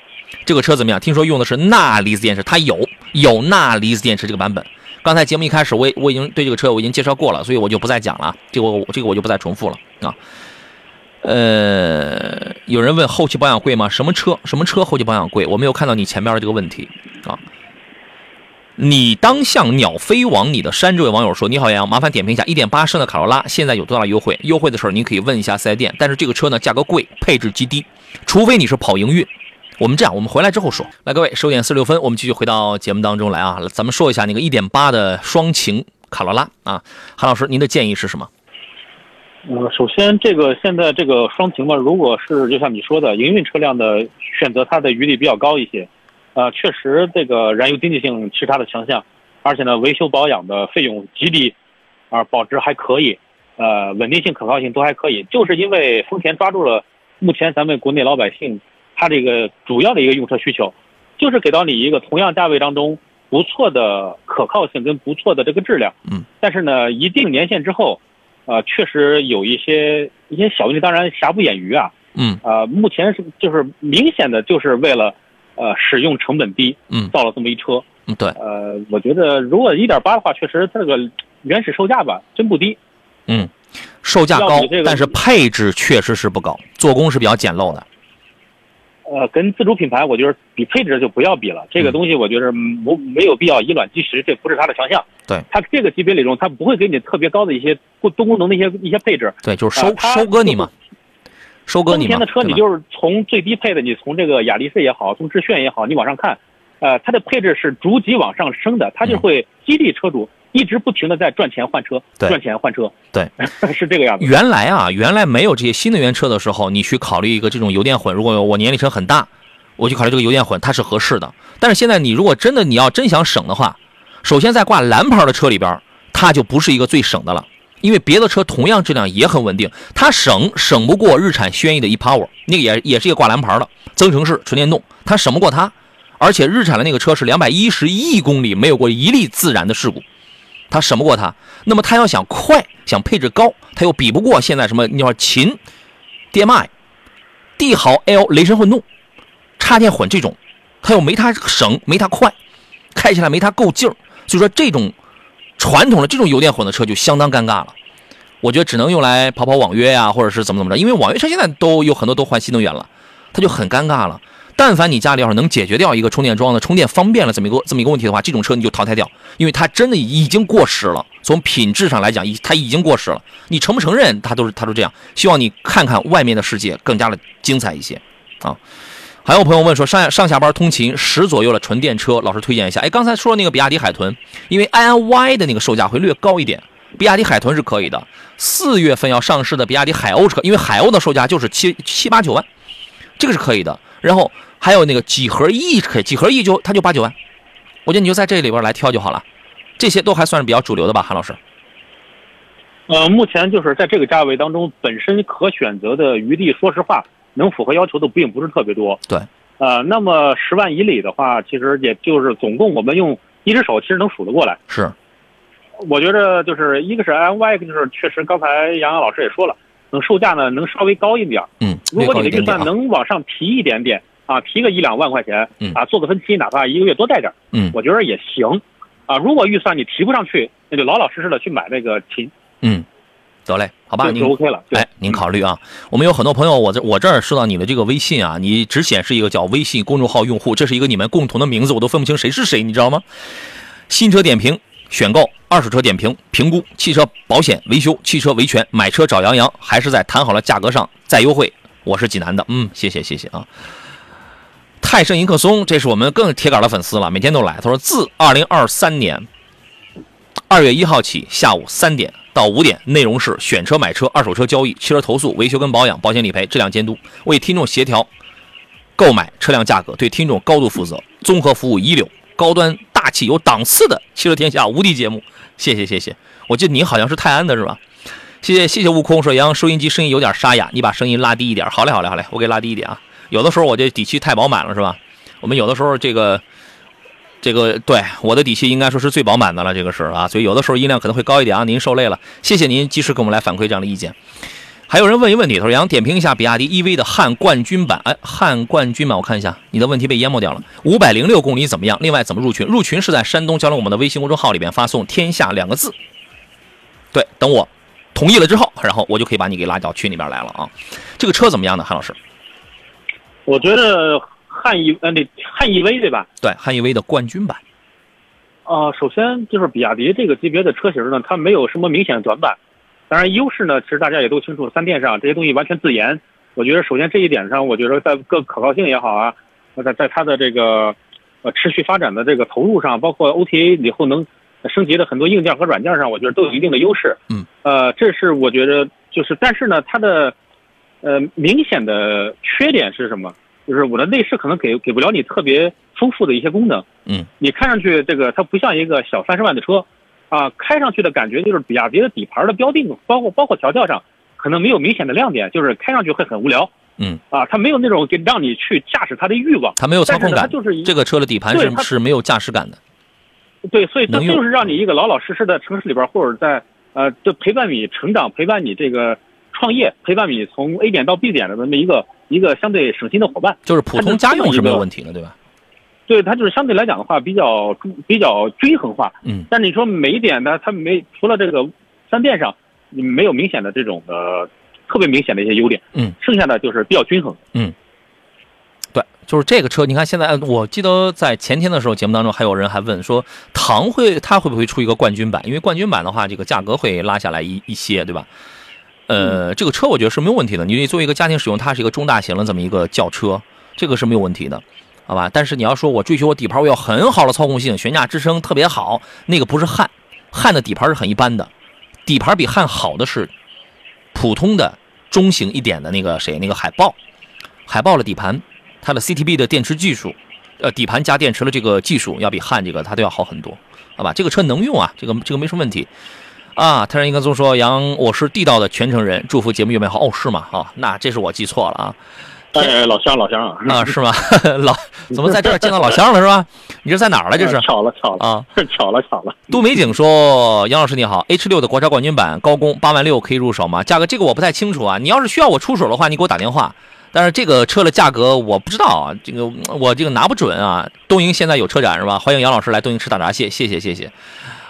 这个车怎么样？听说用的是钠离子电池，它有有钠离子电池这个版本。刚才节目一开始我我已经对这个车我已经介绍过了，所以我就不再讲了，这个我这个我就不再重复了啊。呃，有人问后期保养贵吗？什么车什么车后期保养贵？我没有看到你前面的这个问题啊。你当像鸟飞往你的山，这位网友说：“你好，杨，麻烦点评一下1.8升的卡罗拉现在有多大优惠？优惠的事儿您可以问一下四 S 店。但是这个车呢，价格贵，配置极低，除非你是跑营运。我们这样，我们回来之后说。来，各位，十点四十六分，我们继续回到节目当中来啊。咱们说一下那个1.8的双擎卡罗拉啊，韩老师，您的建议是什么？呃，首先这个现在这个双擎嘛，如果是就像你说的营运车辆的选择，它的余地比较高一些。呃，确实这个燃油经济性是它的强项，而且呢，维修保养的费用极低，啊，保值还可以，呃，稳定性、可靠性都还可以。就是因为丰田抓住了目前咱们国内老百姓他这个主要的一个用车需求，就是给到你一个同样价位当中不错的可靠性跟不错的这个质量。嗯。但是呢，一定年限之后，呃，确实有一些一些小问题，当然瑕不掩瑜啊。嗯呃，目前是就是明显的就是为了呃使用成本低，嗯造了这么一车。嗯，对，呃，我觉得如果一点八的话，确实它这个原始售价吧真不低。嗯，售价高这，个但是配置确实是不高，做工是比较简陋的。呃，跟自主品牌，我觉得比配置就不要比了。这个嗯东西，我觉得没没有必要以卵击石，这不是它的强项。对，它这个级别里中，它不会给你特别高的一些多多功能的一些一些配置。对，就是收、呃收割你嘛，收割你嘛。丰田的车，你就是从最低配的，你从这个雅力士也好，从致炫也好，你往上看，呃，它的配置是逐级往上升的，它就会激励车主一直不停的在赚钱换车，赚钱换车，对，是这个样子。原来啊，原来没有这些新能源车的时候，你去考虑一个这种油电混，如果我年里程很大，我去考虑这个油电混，它是合适的。但是现在你如果真的你要真想省的话，首先在挂蓝牌的车里边，它就不是一个最省的了，因为别的车同样质量也很稳定，它省省不过日产轩逸的 ePower，那个也也是一个挂蓝牌的增程式纯电动，它省不过它。而且日产的那个车是两百一十亿公里没有过一例自燃的事故，它省不过它。那么它要想快，想配置高，它又比不过现在什么你说秦、DMI、帝豪 L 雷神混动、插电混这种，它又没它省，没它快，开起来没它够劲儿。所以说这种传统的这种油电混的车就相当尴尬了。我觉得只能用来跑跑网约呀、或者是怎么怎么着，因为网约车现在都有很多都换新能源了，它就很尴尬了。但凡你家里要是能解决掉一个充电桩的充电方便了这么一个这么一个问题的话，这种车你就淘汰掉，因为它真的已经过时了。从品质上来讲，已它已经过时了。你承不承认，它都是它都这样。希望你看看外面的世界更加的精彩一些啊。还有朋友问说，上上下班通勤十左右的纯电车，老师推荐一下。哎，刚才说的那个比亚迪海豚，因为 INY 的那个售价会略高一点，比亚迪海豚是可以的。四月份要上市的比亚迪海鸥车，因为海鸥的售价就是七七八九万，这个是可以的。然后还有那个几何 E 可，几何 E 就它就八九万，我觉得你就在这里边来挑就好了。这些都还算是比较主流的吧，韩老师。呃，目前就是在这个价位当中，本身可选择的余地，说实话，能符合要求的并不是特别多。对，呃，那么十万以里的话，其实也就是总共我们用一只手其实能数得过来。是，我觉着就是一个是 M Y，就是确实刚才杨洋老师也说了，能售价呢能稍微高一点。嗯，如果你的预。算能往上提一点点啊，提个一两万块钱嗯啊，做个分期，哪怕一个月多带点，嗯我觉得也行啊。如果预算你提不上去，那就老老实实的去买那个琴，嗯，得嘞，好吧，您就就 OK 了。哎，您考虑啊，我们有很多朋友，我这我这儿收到你的这个微信啊，你只显示一个叫微信公众号用户，这是一个你们共同的名字，我都分不清谁是谁，你知道吗？新车点评、选购、二手车点评、评估、汽车保险、维修、汽车维权、买车找杨洋，还是在谈好了价格上再优惠。我是济南的，嗯，谢谢谢谢啊。泰盛迎客松，这是我们更铁杆的粉丝了，每天都来。他说，自二零二三年二月一号起，下午三点到五点，内容是选车、买车、二手车交易、汽车投诉、维修跟保养、保险理赔、质量监督，为听众协调购买车辆价格，对听众高度负责，综合服务一流，高端大气有档次的汽车天下无敌节目。谢谢谢谢，我记得你好像是泰安的是吧？谢谢谢谢悟空说杨收音机声音有点沙哑，你把声音拉低一点。好嘞好嘞好嘞，我给拉低一点啊。有的时候我这底气太饱满了是吧？我们有的时候这个。这个对我的底气应该说是最饱满的了，这个是啊，所以有的时候音量可能会高一点啊，您受累了，谢谢您及时给我们来反馈这样的意见。还有人问一问题，他说杨点评一下比亚迪 EV 的汉冠军版，哎，汉冠军版我看一下，你的问题被淹没掉了，五百零六公里怎么样？另外怎么入群？入群是在山东交流我们的微信公众号里边发送“天下”两个字，对，等我同意了之后，然后我就可以把你给拉到群里边来了啊。这个车怎么样呢，韩老师？我觉得汉 E 呃那汉 EV 对吧？对，汉 EV 的冠军版，呃，首先就是比亚迪这个级别的车型呢，它没有什么明显的短板，当然优势呢，其实大家也都清楚，三电上这些东西完全自研。我觉得首先这一点上，我觉得在各可靠性也好啊，在在它的这个呃持续发展的这个投入上，包括 OTA 以后能升级的很多硬件和软件上，我觉得都有一定的优势。嗯，呃，这是我觉得就是，但是呢，它的呃明显的缺点是什么？就是我的内饰可能给给不了你特别丰富的一些功能。嗯，你看上去这个它不像一个小三十万的车，啊，开上去的感觉就是比亚迪的底盘的标定，包括包括调教上可能没有明显的亮点，就是开上去会很无聊。嗯，啊，它没有那种给让你去驾驶它的欲望。它没有操控感它感，就是这个车的底盘是是没有驾驶感的。对，所以它就是让你一个老老实实的城市里边，或者在呃，就陪伴你成长，陪伴你这个创业，陪伴你从 A 点到 B 点的那么一个一个相对省心的伙伴。就是普通家用是没有问题的，对吧？对，它就是相对来讲的话，比较比较均衡化。嗯，但你说每一点呢，它没除了这个三电上，你没有明显的这种的特别明显的一些优点。嗯，剩下的就是比较均衡。嗯对，就是这个车，你看现在，呃我记得在前天的时候节目当中，还有人还问说，唐会它会不会出一个冠军版？因为冠军版的话，这个价格会拉下来一一些，对吧？呃，这个车我觉得是没有问题的。你作为一个家庭使用，它是一个中大型的这么一个轿车，这个是没有问题的，好吧？但是你要说我追求我底盘我要很好的操控性，悬架支撑特别好，那个不是汉，汉的底盘是很一般的，底盘比汉好的是普通的中型一点的那个谁那个海豹，海豹的底盘。它的 CTB 的电池技术，呃，底盘加电池的这个技术要比汉这个它都要好很多，好吧？这个车能用啊，这个这个没什么问题啊。泰然应该总说杨，我是地道的泉城人，祝福节目越办越好。哦，是吗？啊，那这是我记错了啊哎，老乡，老乡啊！啊，是吗？老怎么在这儿见到老乡了是吧？你这在哪儿了？这是巧了，巧了啊！巧了，巧了。杜美景说：“杨老师你好，H 六的国潮冠军版高功八万六可以入手吗？价格这个我不太清楚啊。你要是需要我出手的话，你给我打电话。但是这个车的价格我不知道啊，这个我这个拿不准啊。东营现在有车展是吧？欢迎杨老师来东营吃大闸蟹，谢谢谢谢。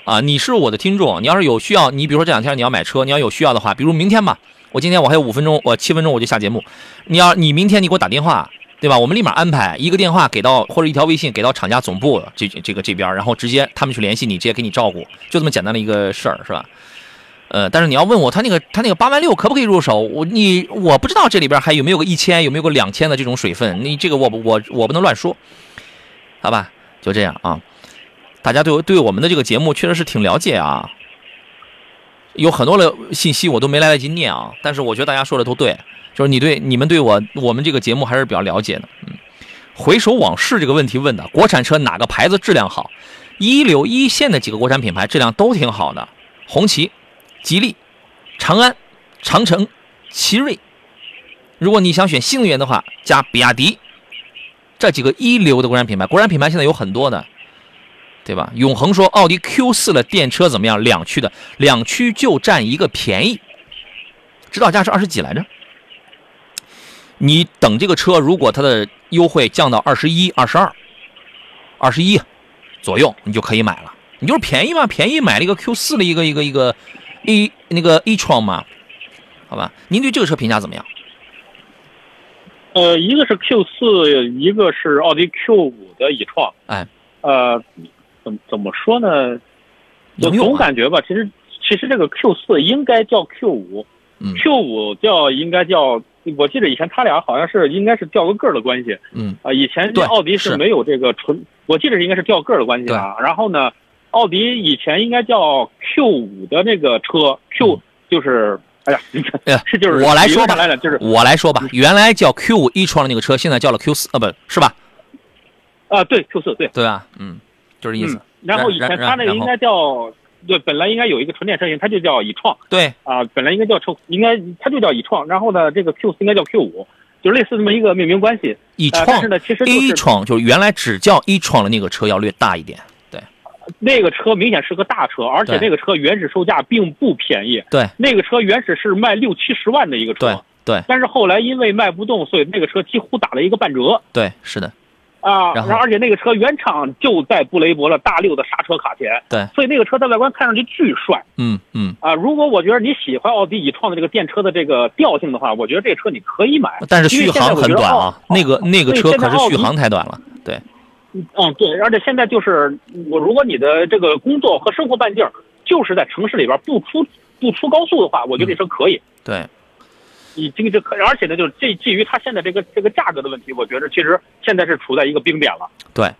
啊，你是我的听众，你要是有需要，你比如说这两天你要买车，你要有需要的话，比如明天吧，我今天我还有五分钟，我七分钟我就下节目，你要你明天你给我打电话，对吧？我们立马安排一个电话给到或者一条微信给到厂家总部这这个这边，然后直接他们去联系你，直接给你照顾，就这么简单的一个事儿，是吧？呃，但是你要问我他那个他那个八万六可不可以入手？我你我不知道这里边还有没有个一千，有没有个两千的这种水分，你这个我我我不能乱说，好吧？就这样啊。大家对对我们的这个节目确实是挺了解啊，有很多的信息我都没来得及念啊，但是我觉得大家说的都对，就是你对你们对我我们这个节目还是比较了解的。嗯，回首往事这个问题问的，国产车哪个牌子质量好？一流一线的几个国产品牌质量都挺好的，红旗、吉利、长安、长城、奇瑞。如果你想选新能源的话，加比亚迪，这几个一流的国产品牌，国产品牌现在有很多的。对吧？永恒说奥迪 Q 四的电车怎么样？两驱的，两驱就占一个便宜，指导价是二十几来着。你等这个车，如果它的优惠降到二十一、二十二、二十一左右，你就可以买了。你就是便宜嘛，便宜买了一个 Q 四的一个一个一个 A 那个 A 创嘛，好吧？您对这个车评价怎么样？呃，一个是 Q 四，一个是奥迪 Q 五的乙创。哎，呃。怎怎么说呢？我总感觉吧，其实其实这个 Q 四应该叫 Q 五，Q 五叫应该叫，我记得以前他俩好像是应该是调个个儿的关系。嗯啊，以前奥迪是没有这个纯，我记得是应该是调个儿的关系啊。然后呢，奥迪以前应该叫 Q 五的那个车，Q 就是哎呀，是就是我来说吧，来就是我来说吧，原来叫 Q 五一创的那个车，现在叫了 Q 四啊，不是吧？啊，对 Q 四，对对吧？嗯。就是意思。然后以前它那个应该叫，对，本来应该有一个纯电车型，它就叫以创。对啊，本来应该叫车，应该它就叫以创。然后呢，这个 Q 四应该叫 Q 五，就类似这么一个命名关系。以创，但是呢，其实 A 创就是原来只叫 A 创的那个车要略大一点。对，那个车明显是个大车，而且那个车原始售价并不便宜。对，那个车原始是卖六七十万的一个车。对对。但是后来因为卖不动，所以那个车几乎打了一个半折。对，是的。啊，然后而且那个车原厂就在布雷伯了大六的刹车卡钳，对，所以那个车在外观看上去巨帅。嗯嗯。啊，如果我觉得你喜欢奥迪以创的这个电车的这个调性的话，我觉得这车你可以买。但是续航很短啊，那个那个车可是续航太短了。对。嗯，对，而且现在就是我，如果你的这个工作和生活半径就是在城市里边不出不出高速的话，我觉得这车可以。对。已经就可，而且呢，就是这基于它现在这个这个价格的问题，我觉得其实现在是处在一个冰点了。对，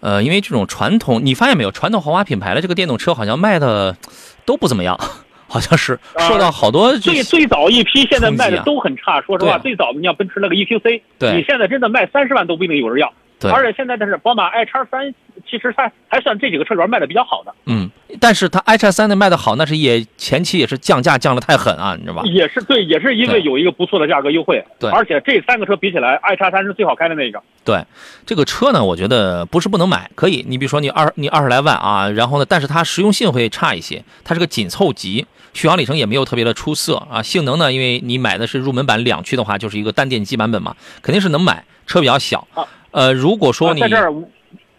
呃，因为这种传统，你发现没有，传统豪华品牌的这个电动车好像卖的都不怎么样，好像是受到好多最最早一批现在卖的都很差。说实话，最早的你像奔驰那个 EQC，你现在真的卖三十万都不一定有人要。对，而且现在的是宝马 i 叉三，其实它还算这几个车里边卖的比较好的。嗯，但是它 i 叉三的卖的好，那是也前期也是降价降的太狠啊，你知道吧？也是对，也是因为有一个不错的价格优惠。对，而且这三个车比起来，i 叉三是最好开的那个。对，这个车呢，我觉得不是不能买，可以。你比如说你二你二十来万啊，然后呢，但是它实用性会差一些，它是个紧凑级，续航里程也没有特别的出色啊。性能呢，因为你买的是入门版两驱的话，就是一个单电机版本嘛，肯定是能买，车比较小。呃，如果说你在这儿，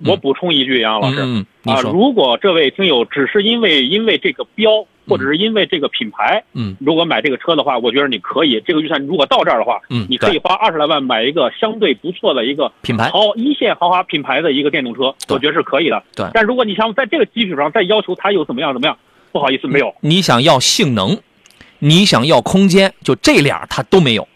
我补充一句，杨老师，嗯，啊，如果这位听友只是因为因为这个标，或者是因为这个品牌，嗯，如果买这个车的话，我觉得你可以，这个预算如果到这儿的话，嗯，你可以花二十来万买一个相对不错的一个品牌。豪一线豪华品牌的一个电动车，我觉得是可以的。对，但如果你想在这个基础上再要求它又怎么样怎么样，不好意思，没有。你想要性能，你想要空间，就这俩它都没有。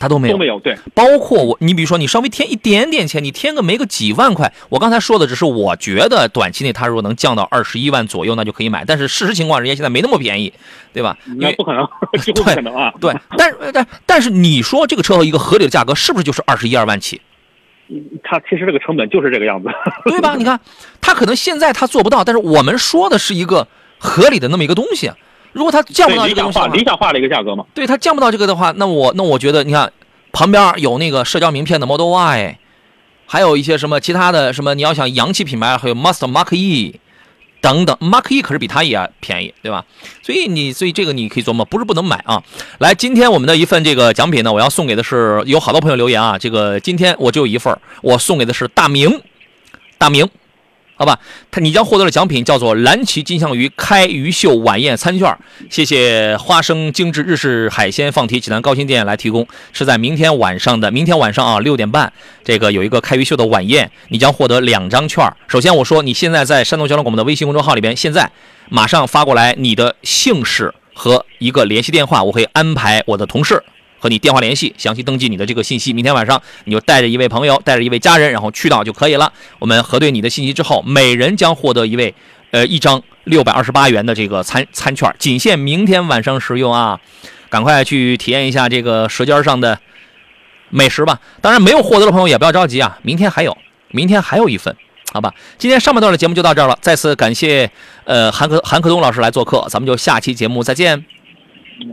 它都没有，都没有。对，包括我，你比如说，你稍微添一点点钱，你添个没个几万块。我刚才说的只是我觉得短期内它如果能降到二十一万左右，那就可以买。但是事实情况，人家现在没那么便宜，对吧？那不可能，几乎不可能啊。对，但是但但是你说这个车和一个合理的价格，是不是就是二十一二万起？它其实这个成本就是这个样子，对吧？你看，它可能现在它做不到，但是我们说的是一个合理的那么一个东西。如果它降不到这个理想化理想化的一个价格嘛，对它降不到这个的话，那我那我觉得你看旁边有那个社交名片的 Model Y，还有一些什么其他的什么，你要想洋气品牌，还有 Master Mark E 等等，Mark E 可是比它也便宜，对吧？所以你所以这个你可以琢磨，不是不能买啊。来，今天我们的一份这个奖品呢，我要送给的是有好多朋友留言啊，这个今天我只有一份，我送给的是大明，大明。好吧？他你将获得的奖品叫做蓝鳍金枪鱼开鱼秀晚宴餐券。谢谢花生精致日式海鲜放题济南高新店来提供，是在明天晚上的明天晚上啊六点半，这个有一个开鱼秀的晚宴，你将获得两张券。首先我说你现在在山东交通广播的微信公众号里边，现在马上发过来你的姓氏和一个联系电话，我会安排我的同事。和你电话联系，详细登记你的这个信息。明天晚上你就带着一位朋友，带着一位家人，然后去到就可以了。我们核对你的信息之后，每人将获得一位，呃，一张六百二十八元的这个餐餐券，仅限明天晚上使用啊！赶快去体验一下这个舌尖上的美食吧。当然，没有获得的朋友也不要着急啊，明天还有，明天还有一份，好吧？今天上半段的节目就到这儿了，再次感谢呃韩克韩克东老师来做客，咱们就下期节目再见。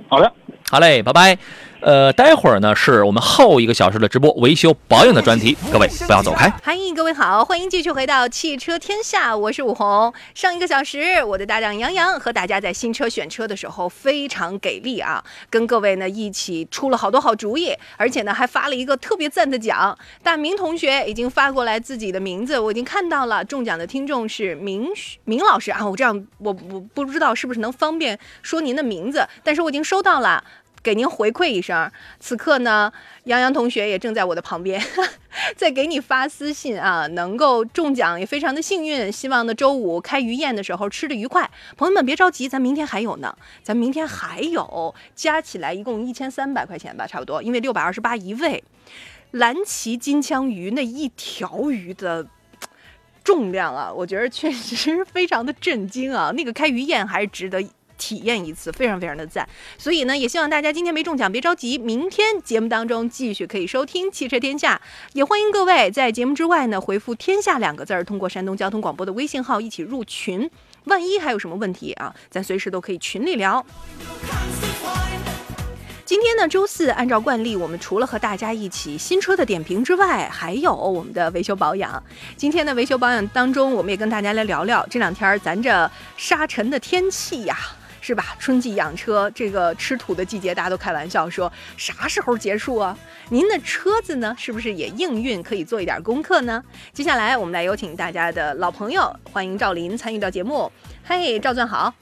好的，好嘞，拜拜。呃，待会儿呢是我们后一个小时的直播维修保养的专题，各位不要走开。嗨，各位好，欢迎继续回到汽车天下，我是武红。上一个小时，我的搭档杨洋和大家在新车选车的时候非常给力啊，跟各位呢一起出了好多好主意，而且呢还发了一个特别赞的奖。大明同学已经发过来自己的名字，我已经看到了，中奖的听众是明明老师啊，我这样我我不知道是不是能方便说您的名字，但是我已经收到了。给您回馈一声，此刻呢，杨洋同学也正在我的旁边，在给你发私信啊，能够中奖也非常的幸运，希望呢周五开鱼宴的时候吃的愉快。朋友们别着急，咱明天还有呢，咱明天还有，加起来一共一千三百块钱吧，差不多，因为六百二十八一位。蓝鳍金枪鱼那一条鱼的重量啊，我觉得确实非常的震惊啊，那个开鱼宴还是值得。体验一次，非常非常的赞。所以呢，也希望大家今天没中奖别着急，明天节目当中继续可以收听《汽车天下》，也欢迎各位在节目之外呢回复“天下”两个字儿，通过山东交通广播的微信号一起入群。万一还有什么问题啊，咱随时都可以群里聊。今天呢，周四，按照惯例，我们除了和大家一起新车的点评之外，还有我们的维修保养。今天的维修保养当中，我们也跟大家来聊聊这两天咱这沙尘的天气呀。是吧？春季养车，这个吃土的季节，大家都开玩笑说啥时候结束啊？您的车子呢，是不是也应运可以做一点功课呢？接下来我们来有请大家的老朋友，欢迎赵林参与到节目。嘿，赵钻好。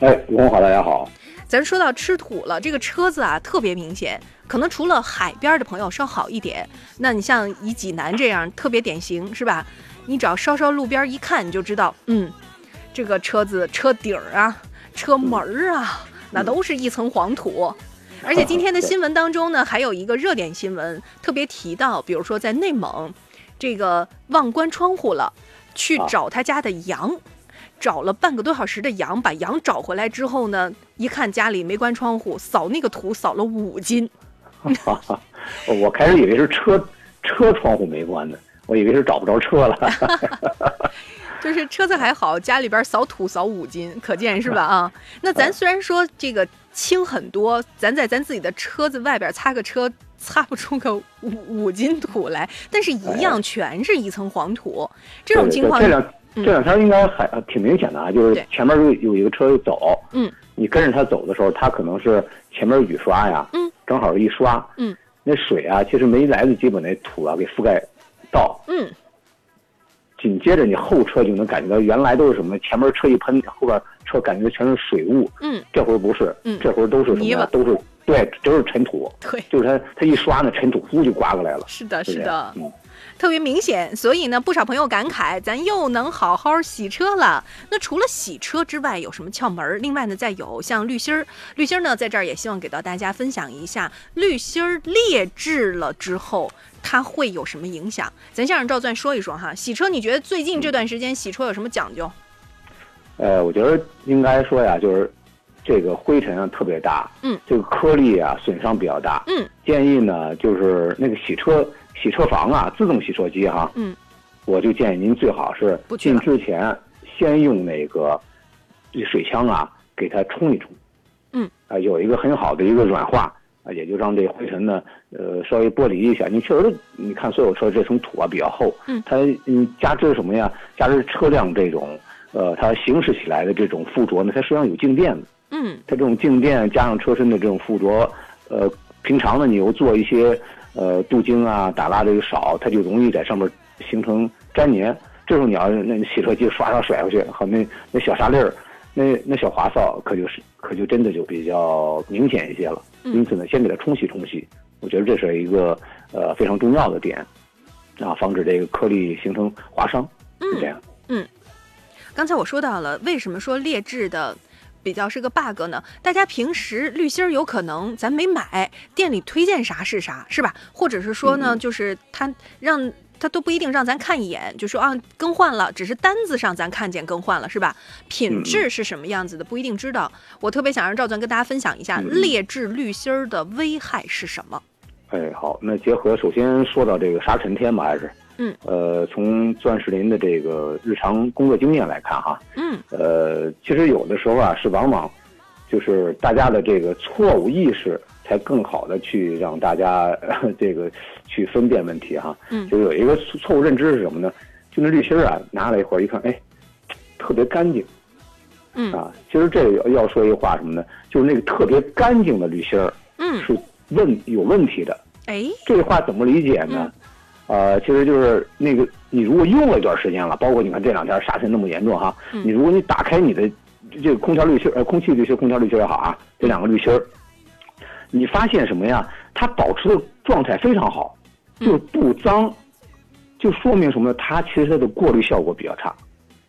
哎，吴红好，大家好。咱说到吃土了，这个车子啊特别明显，可能除了海边的朋友稍好一点，那你像以济南这样特别典型，是吧？你只要稍稍路边一看，你就知道，嗯，这个车子车顶啊。车门儿啊，那都是一层黄土，而且今天的新闻当中呢，还有一个热点新闻特别提到，比如说在内蒙，这个忘关窗户了，去找他家的羊，找了半个多小时的羊，把羊找回来之后呢，一看家里没关窗户，扫那个土扫了五斤。我开始以为是车车窗户没关呢，我以为是找不着车了。就是车子还好，家里边扫土扫五斤，可见是吧？啊，那咱虽然说这个轻很多，咱在咱自己的车子外边擦个车，擦不出个五五斤土来，但是一样全是一层黄土。这种情况，这两这两天应该还挺明显的啊，就是前面有有一个车走，嗯，你跟着他走的时候，他可能是前面雨刷呀，嗯，正好一刷，嗯，那水啊，其实没来得及把那土啊给覆盖到，嗯。紧接着，你后车就能感觉到，原来都是什么？前面车一喷，后边车感觉全是水雾。嗯，这回不是，嗯，这回都是什么？都是对，都是尘土。对，就是它，它一刷，那尘土呼就刮过来了。是的，是的，嗯。特别明显，所以呢，不少朋友感慨，咱又能好好洗车了。那除了洗车之外，有什么窍门？另外呢，再有像滤芯儿，滤芯儿呢，在这儿也希望给到大家分享一下，滤芯儿劣质了之后，它会有什么影响？咱先让赵钻说一说哈。洗车，你觉得最近这段时间洗车有什么讲究？呃，我觉得应该说呀，就是这个灰尘啊特别大，嗯，这个颗粒啊损伤比较大，嗯，建议呢就是那个洗车。洗车房啊，自动洗车机哈，嗯，我就建议您最好是进之前先用那个水枪啊给它冲一冲，嗯，啊有一个很好的一个软化啊，也就让这灰尘呢呃稍微剥离一下。你确实你看所有车这层土啊比较厚，嗯，它嗯加之什么呀？加之车辆这种呃它行驶起来的这种附着呢，它实际上有静电的，嗯，它这种静电加上车身的这种附着，呃，平常呢你又做一些。呃，镀晶啊，打蜡这个少，它就容易在上面形成粘黏。这时候你要那洗车机刷刷甩过去，和那那小沙粒儿，那那小滑扫可就是可就真的就比较明显一些了。嗯因此呢，先给它冲洗冲洗，我觉得这是一个呃非常重要的点，啊，防止这个颗粒形成划伤，是这样。嗯刚才我说到了，为什么说劣质的比较是个 bug 呢？大家平时滤芯儿有可能咱没买，店里推荐啥是啥，是吧？或者是说呢，就是他让他都不一定让咱看一眼，就说啊更换了，只是单子上咱看见更换了，是吧？品质是什么样子的不一定知道。我特别想让赵钻跟大家分享一下嗯劣质滤芯儿的危害是什么。哎，好，那结合首先说到这个沙尘天吧，还是，嗯，呃，从钻石林的这个日常工作经验来看哈，嗯呃，其实有的时候啊，是往往就是大家的这个错误意识，才更好的去让大家、呃 这个去分辨问题哈。嗯就有一个错错误认知是什么呢？就那滤芯儿啊，拿了一会儿一看，哎，特别干净嗯啊。其实这要要说一话什么呢？就是那个特别干净的滤芯儿嗯，是问有问题的。哎，这话怎么理解呢？呃，其实就是那个，你如果用了一段时间了，包括你看这两天沙尘那么严重哈，嗯你如果你打开你的这个空调滤芯儿，呃，空气滤芯、空调滤芯也好啊，这两个滤芯儿，你发现什么呀？它保持的状态非常好，就不脏，就说明什么呢？它其实它的过滤效果比较差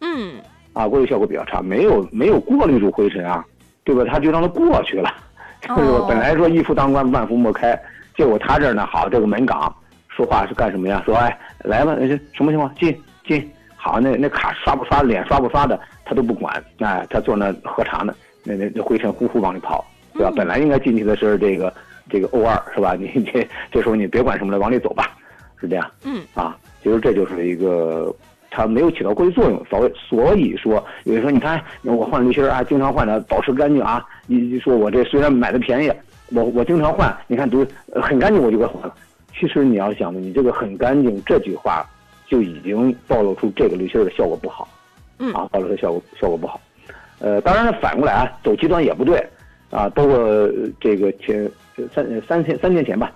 嗯啊，过滤效果比较差，没有没有过滤住灰尘啊，对吧？它就让它过去了，就是哦本来说一夫当关万夫莫开，结果他这儿呢，好这个门岗说话是干什么呀？说哎来吧，这什么情况？进进，好那那卡刷不刷脸刷不刷的他都不管，哎，他坐那喝茶呢，那那那灰尘呼呼往里跑，对吧？嗯本来应该进去的是这个这个 O 二是吧？你这这时候你别管什么了，往里走吧，是这样。嗯啊，其实这就是一个它没有起到过滤作用，所谓所以说有人说你看我换滤芯啊，经常换的保持干净啊，你你说我这虽然买的便宜，我我经常换，你看都呃很干净我就给换了。其实你要想的，你这个很干净这句话就已经暴露出这个滤芯的效果不好，嗯啊，暴露出效果效果不好。呃，当然反过来啊，走极端也不对啊，包括呃这个前三三天三天前吧，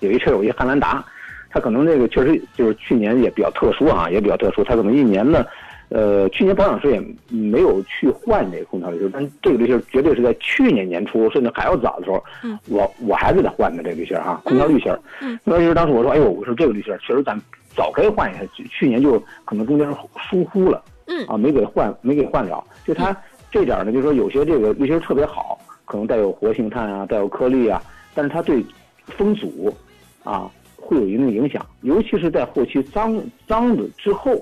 有一车友一汉兰达，他可能这个确实就是去年也比较特殊啊，也比较特殊，他可能一年呢，呃，去年保养时也没有去换这个空调滤芯，但这个滤芯绝对是在去年年初甚至还要早的时候，嗯我我还给他换的这个滤芯儿哈，空调滤芯儿。嗯空调滤芯当时我说，哎呦，我说这个滤芯儿确实咱早该换一下，去去年就可能中间疏忽了。嗯啊，没给换，没给换了。就他这点儿呢，就是说有些这个滤芯儿特别好，可能带有活性炭啊，带有颗粒啊，但是它对风阻啊会有一定影响，尤其是在后期脏脏了之后，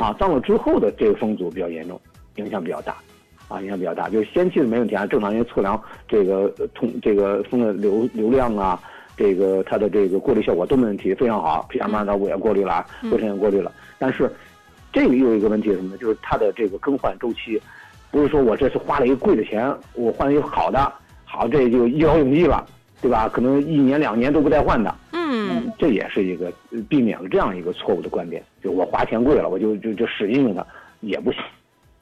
啊，脏了之后的这个风阻比较严重，影响比较大。啊，影响比较大，就是先期的没问题啊，正常人测量这个呃通这个风的流流量啊，这个它的这个过滤效果都没问题，非常好，PM 二点五也过滤了啊，灰尘也过滤了，但是这个又有一个问题是什么呢？就是它的这个更换周期，不是说我这次花了一个贵的钱，我换了一个好的，好这就一劳永逸了，对吧？可能一年两年都不带换的，嗯这也是一个呃避免了这样一个错误的观点，就我花钱贵了，我就就就使劲用它也不行。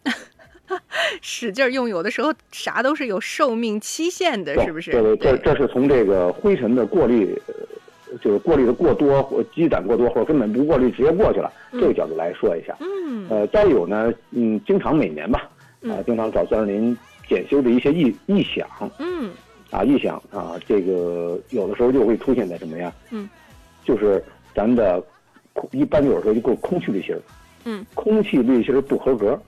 使劲儿用，有的时候啥都是有寿命期限的，是不是？对对，这这是从这个灰尘的过滤，呃就是过滤的过多或积攒过多，或者根本不过滤直接过去了，这个角度来说一下。嗯呃，再有呢，嗯，经常每年吧，啊、嗯经常找钻石林检修的一些异异响嗯啊，异响啊，这个有的时候就会出现在什么呀？嗯，就是咱们的空一般有时候就够空气滤芯儿，嗯，空气滤芯儿不合格，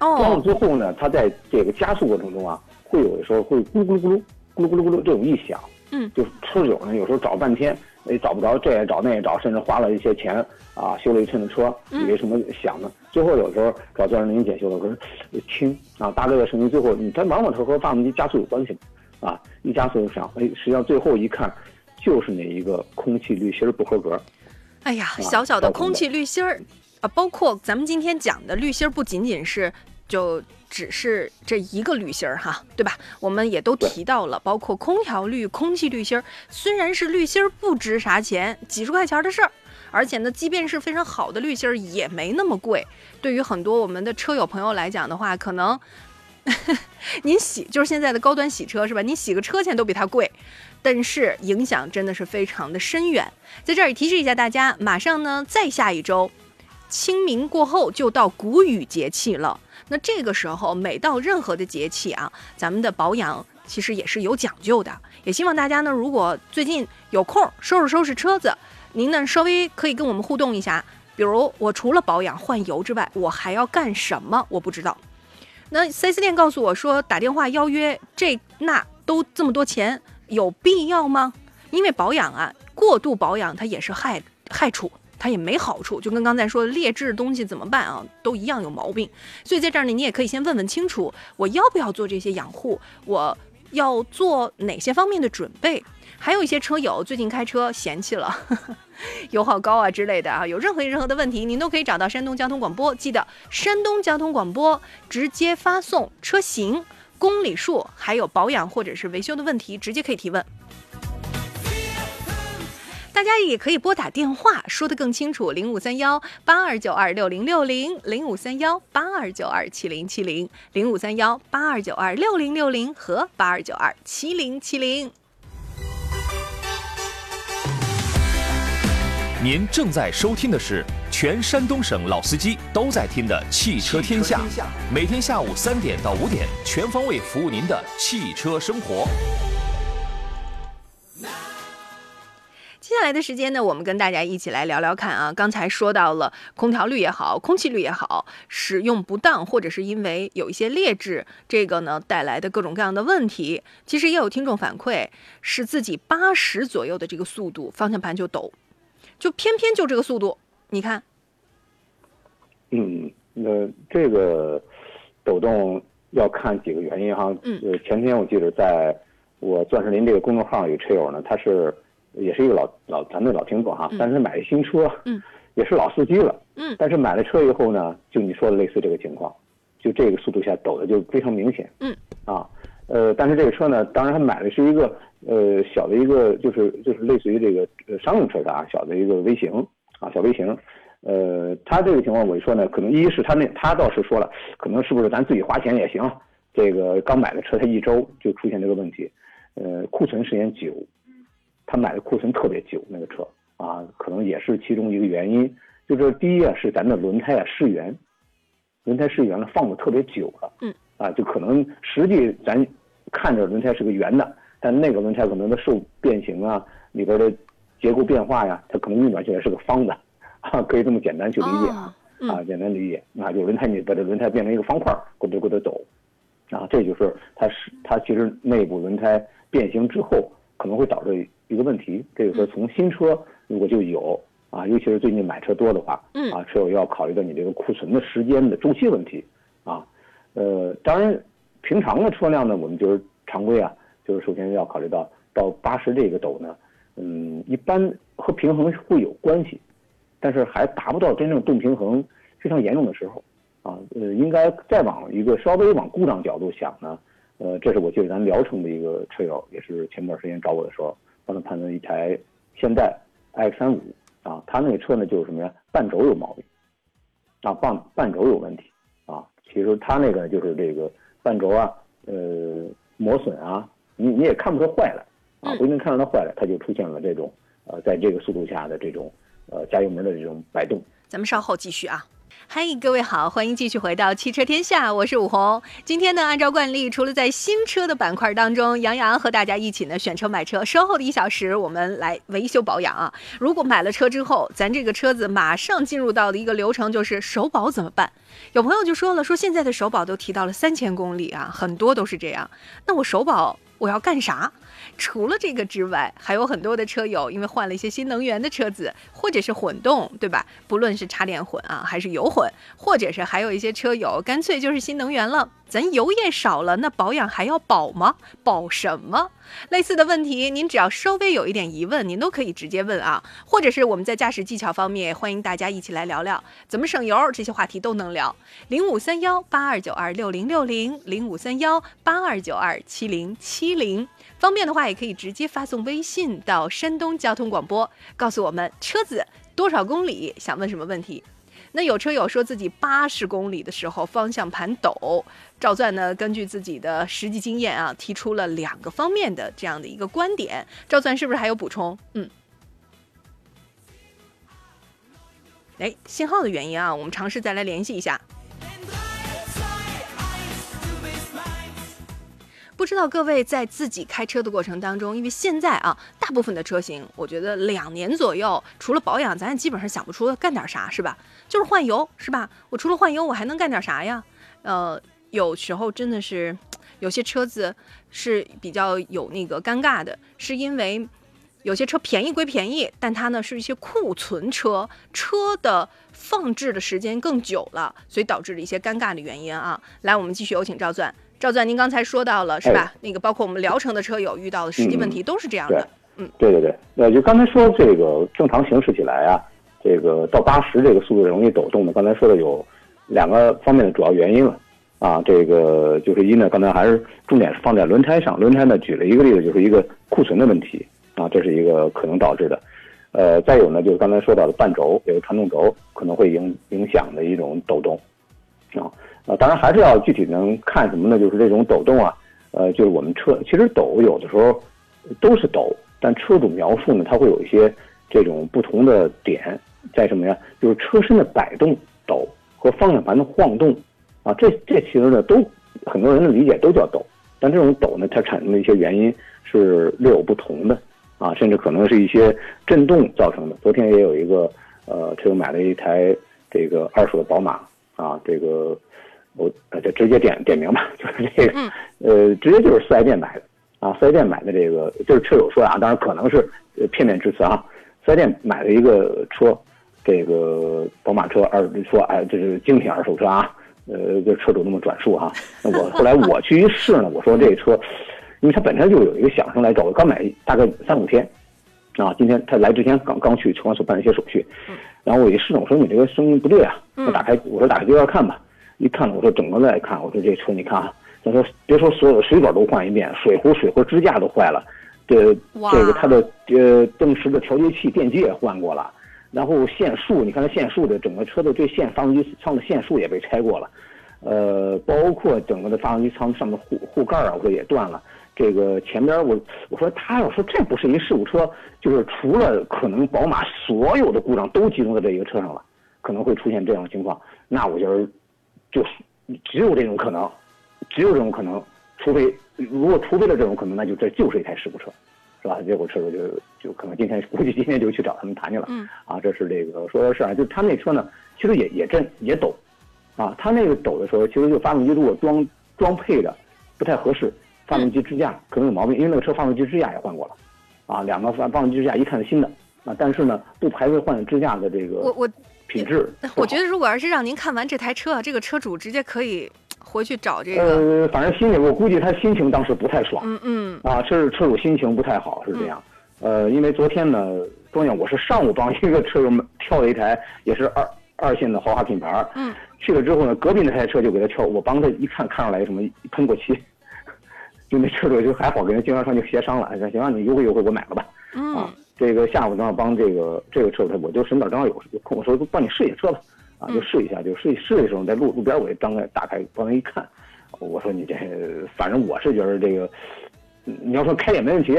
哦装了哦之后呢，它在这个加速过程中啊，会有的时候会咕噜咕噜咕噜咕噜咕噜这种异响。嗯，就是车友呢，有时候找半天，也，找不着，这也找那也找，甚至花了一些钱啊，修了一阵的车，以为什么响呢？最后有时候找钻石林检修的，可是呃轻啊，大概的声音，最后你它往往它和发动机加速有关系嘛，啊，一加速就响，哎，实际上最后一看，就是那一个空气滤芯儿不合格。哎呀，啊小小的空气滤芯儿啊，包括咱们今天讲的滤芯儿，不仅仅是就只是这一个滤芯儿哈，对吧？我们也都提到了，包括空调滤、空气滤芯儿，虽然是滤芯儿不值啥钱，几十块钱的事儿。而且呢，即便是非常好的滤芯儿，也没那么贵。对于很多我们的车友朋友来讲的话，可能 您洗就是现在的高端洗车是吧？你洗个车钱都比它贵，但是影响真的是非常的深远。在这儿也提示一下大家，马上呢，再下一周，清明过后就到谷雨节气了。那这个时候，每到任何的节气啊，咱们的保养其实也是有讲究的。也希望大家呢，如果最近有空收拾收拾车子，您呢稍微可以跟我们互动一下。比如我除了保养换油之外，我还要干什么？我不知道。那 4S 店告诉我说，打电话邀约这那都这么多钱，有必要吗？因为保养啊，过度保养它也是害害处，它也没好处。就跟刚才说劣质东西怎么办啊，都一样有毛病。所以在这儿呢，你也可以先问问清楚，我要不要做这些养护，我要做哪些方面的准备。还有一些车友最近开车嫌弃了 油耗高啊之类的啊，有任何任何的问题，您都可以找到山东交通广播。记得山东交通广播直接发送车型、公里数，还有保养或者是维修的问题，直接可以提问。大家也可以拨打电话，说的更清楚，零五三幺八二九二六零六零，零五三幺八二九二七零七零，零五三幺八二九二六零六零和八二九二七零七零。您正在收听的是全山东省老司机都在听的《汽车天下》，每天下午三点到五点，全方位服务您的汽车生活。接下来的时间呢，我们跟大家一起来聊聊看啊。刚才说到了空调滤也好，空气滤也好，使用不当或者是因为有一些劣质，这个呢带来的各种各样的问题。其实也有听众反馈，是自己八十左右的这个速度，方向盘就抖，就偏偏就这个速度，你看，嗯，那这个抖动要看几个原因哈。嗯呃，前天我记得在我钻石林这个公众号有车友呢，他是也是一个老老咱的老听众哈，但是他买一新车，嗯，也是老司机了，嗯但是买了车以后呢，就你说的类似这个情况，就这个速度下抖的就非常明显，嗯，啊，呃，但是这个车呢，当然他买的是一个呃小的一个就是就是类似于这个呃商用车的啊，小的一个微型啊小微型，呃，他这个情况我一说呢，可能一是他那他倒是说了，可能是不是咱自己花钱也行，这个刚买的车才一周就出现这个问题，呃，库存时间久，他买的库存特别久那个车啊，可能也是其中一个原因。就是第一啊，是咱的轮胎啊失圆，轮胎失圆了，放的特别久了，嗯，啊，就可能实际咱看着轮胎是个圆的，但那个轮胎可能它受变形啊，里边的结构变化呀，它可能运转起来是个方的，啊，可以这么简单去理解啊。哦，啊，简单理解啊，有轮胎你把这轮胎变成一个方块儿，咕嘟咕嘟抖，啊，这就是它是它其实内部轮胎变形之后可能会导致一个问题，这个说从新车如果就有啊，尤其是最近买车多的话，嗯啊，车友要考虑到你这个库存的时间的周期问题啊，呃，当然平常的车辆呢，我们就是常规啊，就是首先要考虑到到八十这个斗呢，嗯，一般和平衡会有关系。但是还达不到真正动平衡非常严重的时候，啊，呃，应该再往一个稍微往故障角度想呢，呃，这是我记得咱聊城的一个车友，也是前段时间找我的时候，帮他判断一台现代 X 三五啊，他那个车呢就是什么呀，半轴有毛病，啊，半半轴有问题，其实它那个就是这个半轴啊，呃，磨损啊，你你也看不出坏来啊，嗯不一定看到它坏了，它就出现了这种呃，在这个速度下的这种呃加油门的这种摆动。咱们稍后继续啊。嗨，各位好，欢迎继续回到汽车天下，我是武红。今天呢，按照惯例，除了在新车的板块当中，杨洋和大家一起呢选车买车，稍后的一小时我们来维修保养啊。如果买了车之后，咱这个车子马上进入到的一个流程就是首保怎么办？有朋友就说了，说现在的首保都提到了三千公里啊，很多都是这样。那我首保我要干啥？除了这个之外，还有很多的车友因为换了一些新能源的车子，或者是混动，对吧？不论是插电混啊，还是油混，或者是还有一些车友干脆就是新能源了，咱油也少了，那保养还要保吗？保什么？类似的问题，您只要稍微有一点疑问，您都可以直接问啊，或者是我们在驾驶技巧方面，欢迎大家一起来聊聊怎么省油，这些话题都能聊。零五三幺八二九二六零六零，零五三幺八二九二七零七零。方便的话，也可以直接发送微信到山东交通广播，告诉我们车子多少公里，想问什么问题。那有车友说自己八十公里的时候方向盘抖，赵钻呢根据自己的实际经验啊，提出了两个方面的这样的一个观点。赵钻是不是还有补充？嗯，哎，信号的原因啊，我们尝试再来联系一下。不知道各位在自己开车的过程当中，因为现在啊，大部分的车型，我觉得两年左右，除了保养，咱也基本上想不出干点啥，是吧？就是换油，是吧？我除了换油，我还能干点啥呀？呃，有时候真的是，有些车子是比较有那个尴尬的，是因为有些车便宜归便宜，但它呢是一些库存车，车的放置的时间更久了，所以导致了一些尴尬的原因啊。来，我们继续有请赵钻。赵钻，您刚才说到了是吧？那个包括我们聊城的车友遇到的实际问题都是这样的。嗯，对对对，那，就刚才说这个正常行驶起来啊，这个到八十这个速度容易抖动的，刚才说的有两个方面的主要原因了。啊，这个就是一呢，刚才还是重点是放在轮胎上，轮胎呢举了一个例子，就是一个库存的问题啊，这是一个可能导致的。呃，再有呢，就是刚才说到的半轴，有个传动轴可能会影影响的一种抖动啊。啊，当然还是要具体能看什么呢？就是这种抖动啊，呃，就是我们车其实抖有的时候都是抖，但车主描述呢，它会有一些这种不同的点在什么呀？就是车身的摆动抖和方向盘的晃动啊，这这其实呢都很多人的理解都叫抖，但这种抖呢，它产生的一些原因是略有不同的啊，甚至可能是一些震动造成的。昨天也有一个呃车友买了一台这个二手的宝马啊，这个。我呃，就直接点点名吧，就是这个，呃，直接就是四 S 店买的啊，四 S 店买的这个就是车友说啊，当然可能是片面之词啊，四 S 店买了一个车，这个宝马车二说哎，这是精品二手车啊，呃，就车主那么转述啊，那我后来我去一试呢，我说这车，因为它本身就有一个响声来找我，刚买大概三五天，啊，今天他来之前刚刚去车管所办了一些手续，然后我一试呢，我说你这个声音不对啊，我打开我说打开机要看吧。一看，我说整个再看，我说这车你看啊，他说别说所有的水管都换一遍，水壶、水壶支架都坏了，这这个它的呃灯时的调节器电机也换过了，然后线束，你看它线束的整个车的这线发动机舱的线束也被拆过了，呃，包括整个的发动机舱上面护护盖啊，我说也断了。这个前边我我说他要说这不是一事故车，就是除了可能宝马所有的故障都集中在这一个车上了，可能会出现这样的情况，那我觉得。就是只有这种可能，只有这种可能，除非如果除非了这种可能，那就这就是一台事故车，是吧？结果车主就就可能今天估计今天就去找他们谈去了。嗯。啊，这是这个说的事啊，就他那车呢，其实也也震也抖，啊，他那个抖的时候，其实就发动机如果装装配的不太合适，发动机支架可能有毛病，因为那个车发动机支架也换过了，啊，两个发发动机支架一看是新的，啊，但是呢不排除换支架的这个。我我。品质，我觉得如果要是让您看完这台车，这个车主直接可以回去找这个。呃，反正心里我估计他心情当时不太爽。嗯嗯。啊，车车主心情不太好是这样。呃，因为昨天呢，中间我是上午帮一个车友挑了一台，也是二二线的豪华品牌。嗯。去了之后呢，隔壁那台车就给他挑，我帮他一看，看上来什么喷过漆，就那车主就还好，跟人经销商就协商了，行，行，你优惠优惠，我买了吧。嗯。啊。这个下午正好帮这个这个车主，我就顺便正好有有空，我说帮你试一下车吧，啊，就试一下，就试试的时候在路路边我也张开打开帮他一看，我说你这反正我是觉得这个，你要说开也没问题，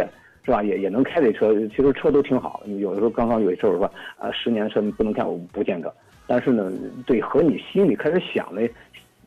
是吧？也也能开这车，其实车都挺好。有的时候刚刚有一车主说啊，十年的车不能开，我不见得。但是呢，对和你心里开始想的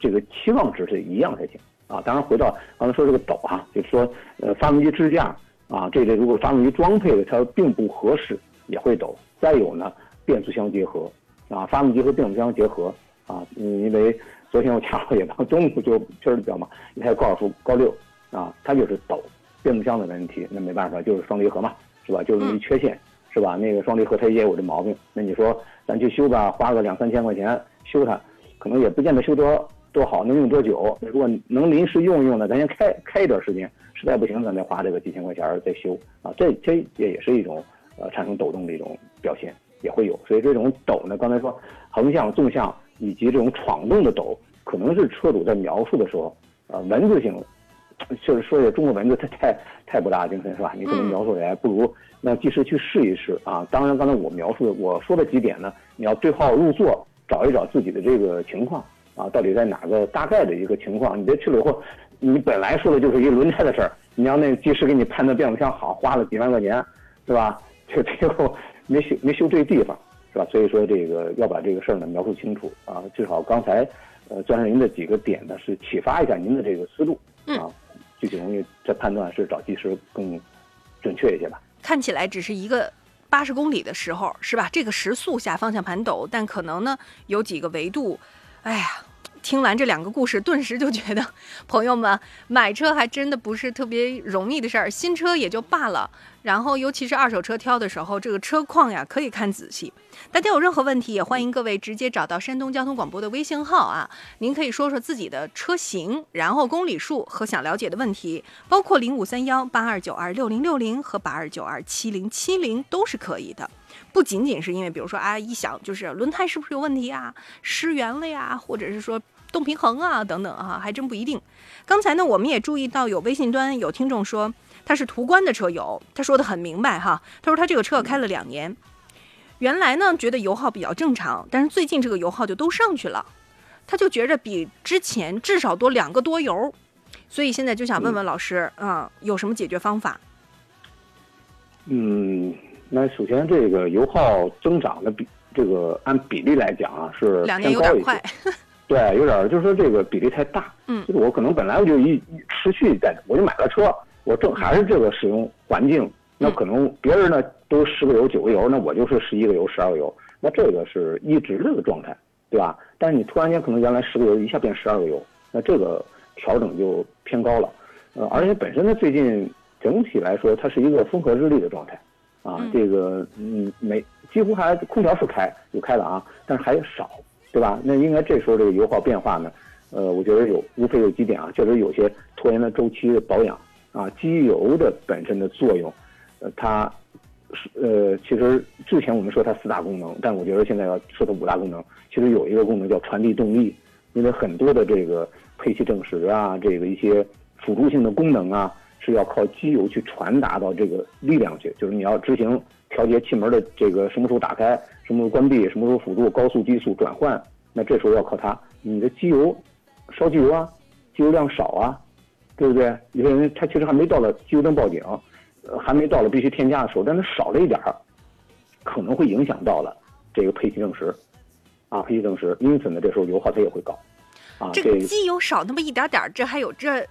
这个期望值是一样才行啊。当然回到刚才说这个抖哈，就是说呃发动机支架。啊，这类如果发动机装配的它并不合适，也会抖。再有呢，变速箱结合，啊，发动机和变速箱结合，啊，因为昨天我恰好也到中午就确实比较忙，一台高尔夫高六，啊，它就是抖，变速箱的问题，那没办法，就是双离合嘛，是吧？就是一缺陷，是吧？那个双离合它也有这毛病，那你说咱去修吧，花个两三千块钱修它，可能也不见得修多多好，能用多久？如果能临时用一用呢，咱先开开一段时间。实在不行，咱再花这个几千块钱再修啊，这这也也是一种呃产生抖动的一种表现，也会有。所以这种抖呢，刚才说横向、纵向以及这种闯动的抖，可能是车主在描述的时候，呃，文字性，就是说这中国文字它太太不大精神是吧？你可能描述起来不如那及时去试一试啊。当然，刚才我描述的我说的几点呢，你要对号入座，找一找自己的这个情况啊，到底在哪个大概的一个情况，你别去了以后。你本来说的就是一个轮胎的事儿，你让那技师给你判断变速箱好，花了几万块钱，是吧？就最后没修没修对地方，是是吧？所以说这个要把这个事儿呢描述清楚啊，至少刚才呃钻石您的几个点呢是启发一下您的这个思路嗯啊，具体容易这判断是找技师更准确一些吧。看起来只是一个八十公里的时候，是吧？这个时速下方向盘抖，但可能呢有几个维度，哎呀。听完这两个故事，顿时就觉得，朋友们买车还真的不是特别容易的事儿。新车也就罢了，然后尤其是二手车挑的时候，这个车况呀可以看仔细。大家有任何问题，也欢迎各位直接找到山东交通广播的微信号啊，您可以说说自己的车型，然后公里数和想了解的问题，包括零五三幺八二九二六零六零和八二九二七零七零都是可以的。不仅仅是因为，比如说啊，一想就是轮胎是不是有问题啊，失缘了呀，或者是说动平衡啊等等啊，还真不一定。刚才呢，我们也注意到有微信端有听众说他是途观的车友，他说的很明白哈，他说他这个车开了两年，原来呢觉得油耗比较正常，但是最近这个油耗就都上去了，他就觉着比之前至少多两个多油，所以现在就想问问老师啊、有什么解决方法？嗯，那首先这个油耗增长的比这个按比例来讲啊是两年偏高一些有点快，，对，有点儿就是说这个比例太大。嗯就是我可能本来我就一一持续在，我就买了车，我正还是这个使用环境，那可能别人呢都十个油九个油，那我就是十一个油十二个油，那这个是一直这个状态，对吧？但是你突然间可能原来十个油一下变十二个油，那这个调整就偏高了。呃，而且本身呢最近整体来说它是一个风和日丽的状态，啊，嗯这个嗯没几乎还空调是开有开的啊，但是还少，对吧？那应该这时候这个油耗变化呢，呃，我觉得有无非有几点啊，确实有些拖延了周期的保养啊，机油的本身的作用，呃，它呃，其实之前我们说它四大功能，但我觉得现在要说它五大功能，其实有一个功能叫传递动力，因为很多的这个配气正时啊，这个一些辅助性的功能啊，是要靠机油去传达到这个力量去，就是你要执行调节气门的这个什么时候打开，什么时候关闭，什么时候辅助高速低速转换，那这时候要靠它。你的机油烧机油啊，机油量少啊，对不对？有些人他其实还没到了机油灯报警，还没到了必须添加的时候，但是少了一点儿，可能会影响到了这个配气正时，啊，配气正时，因此呢，这时候油耗它也会高，啊，这个机油少那么一点点儿，这还有这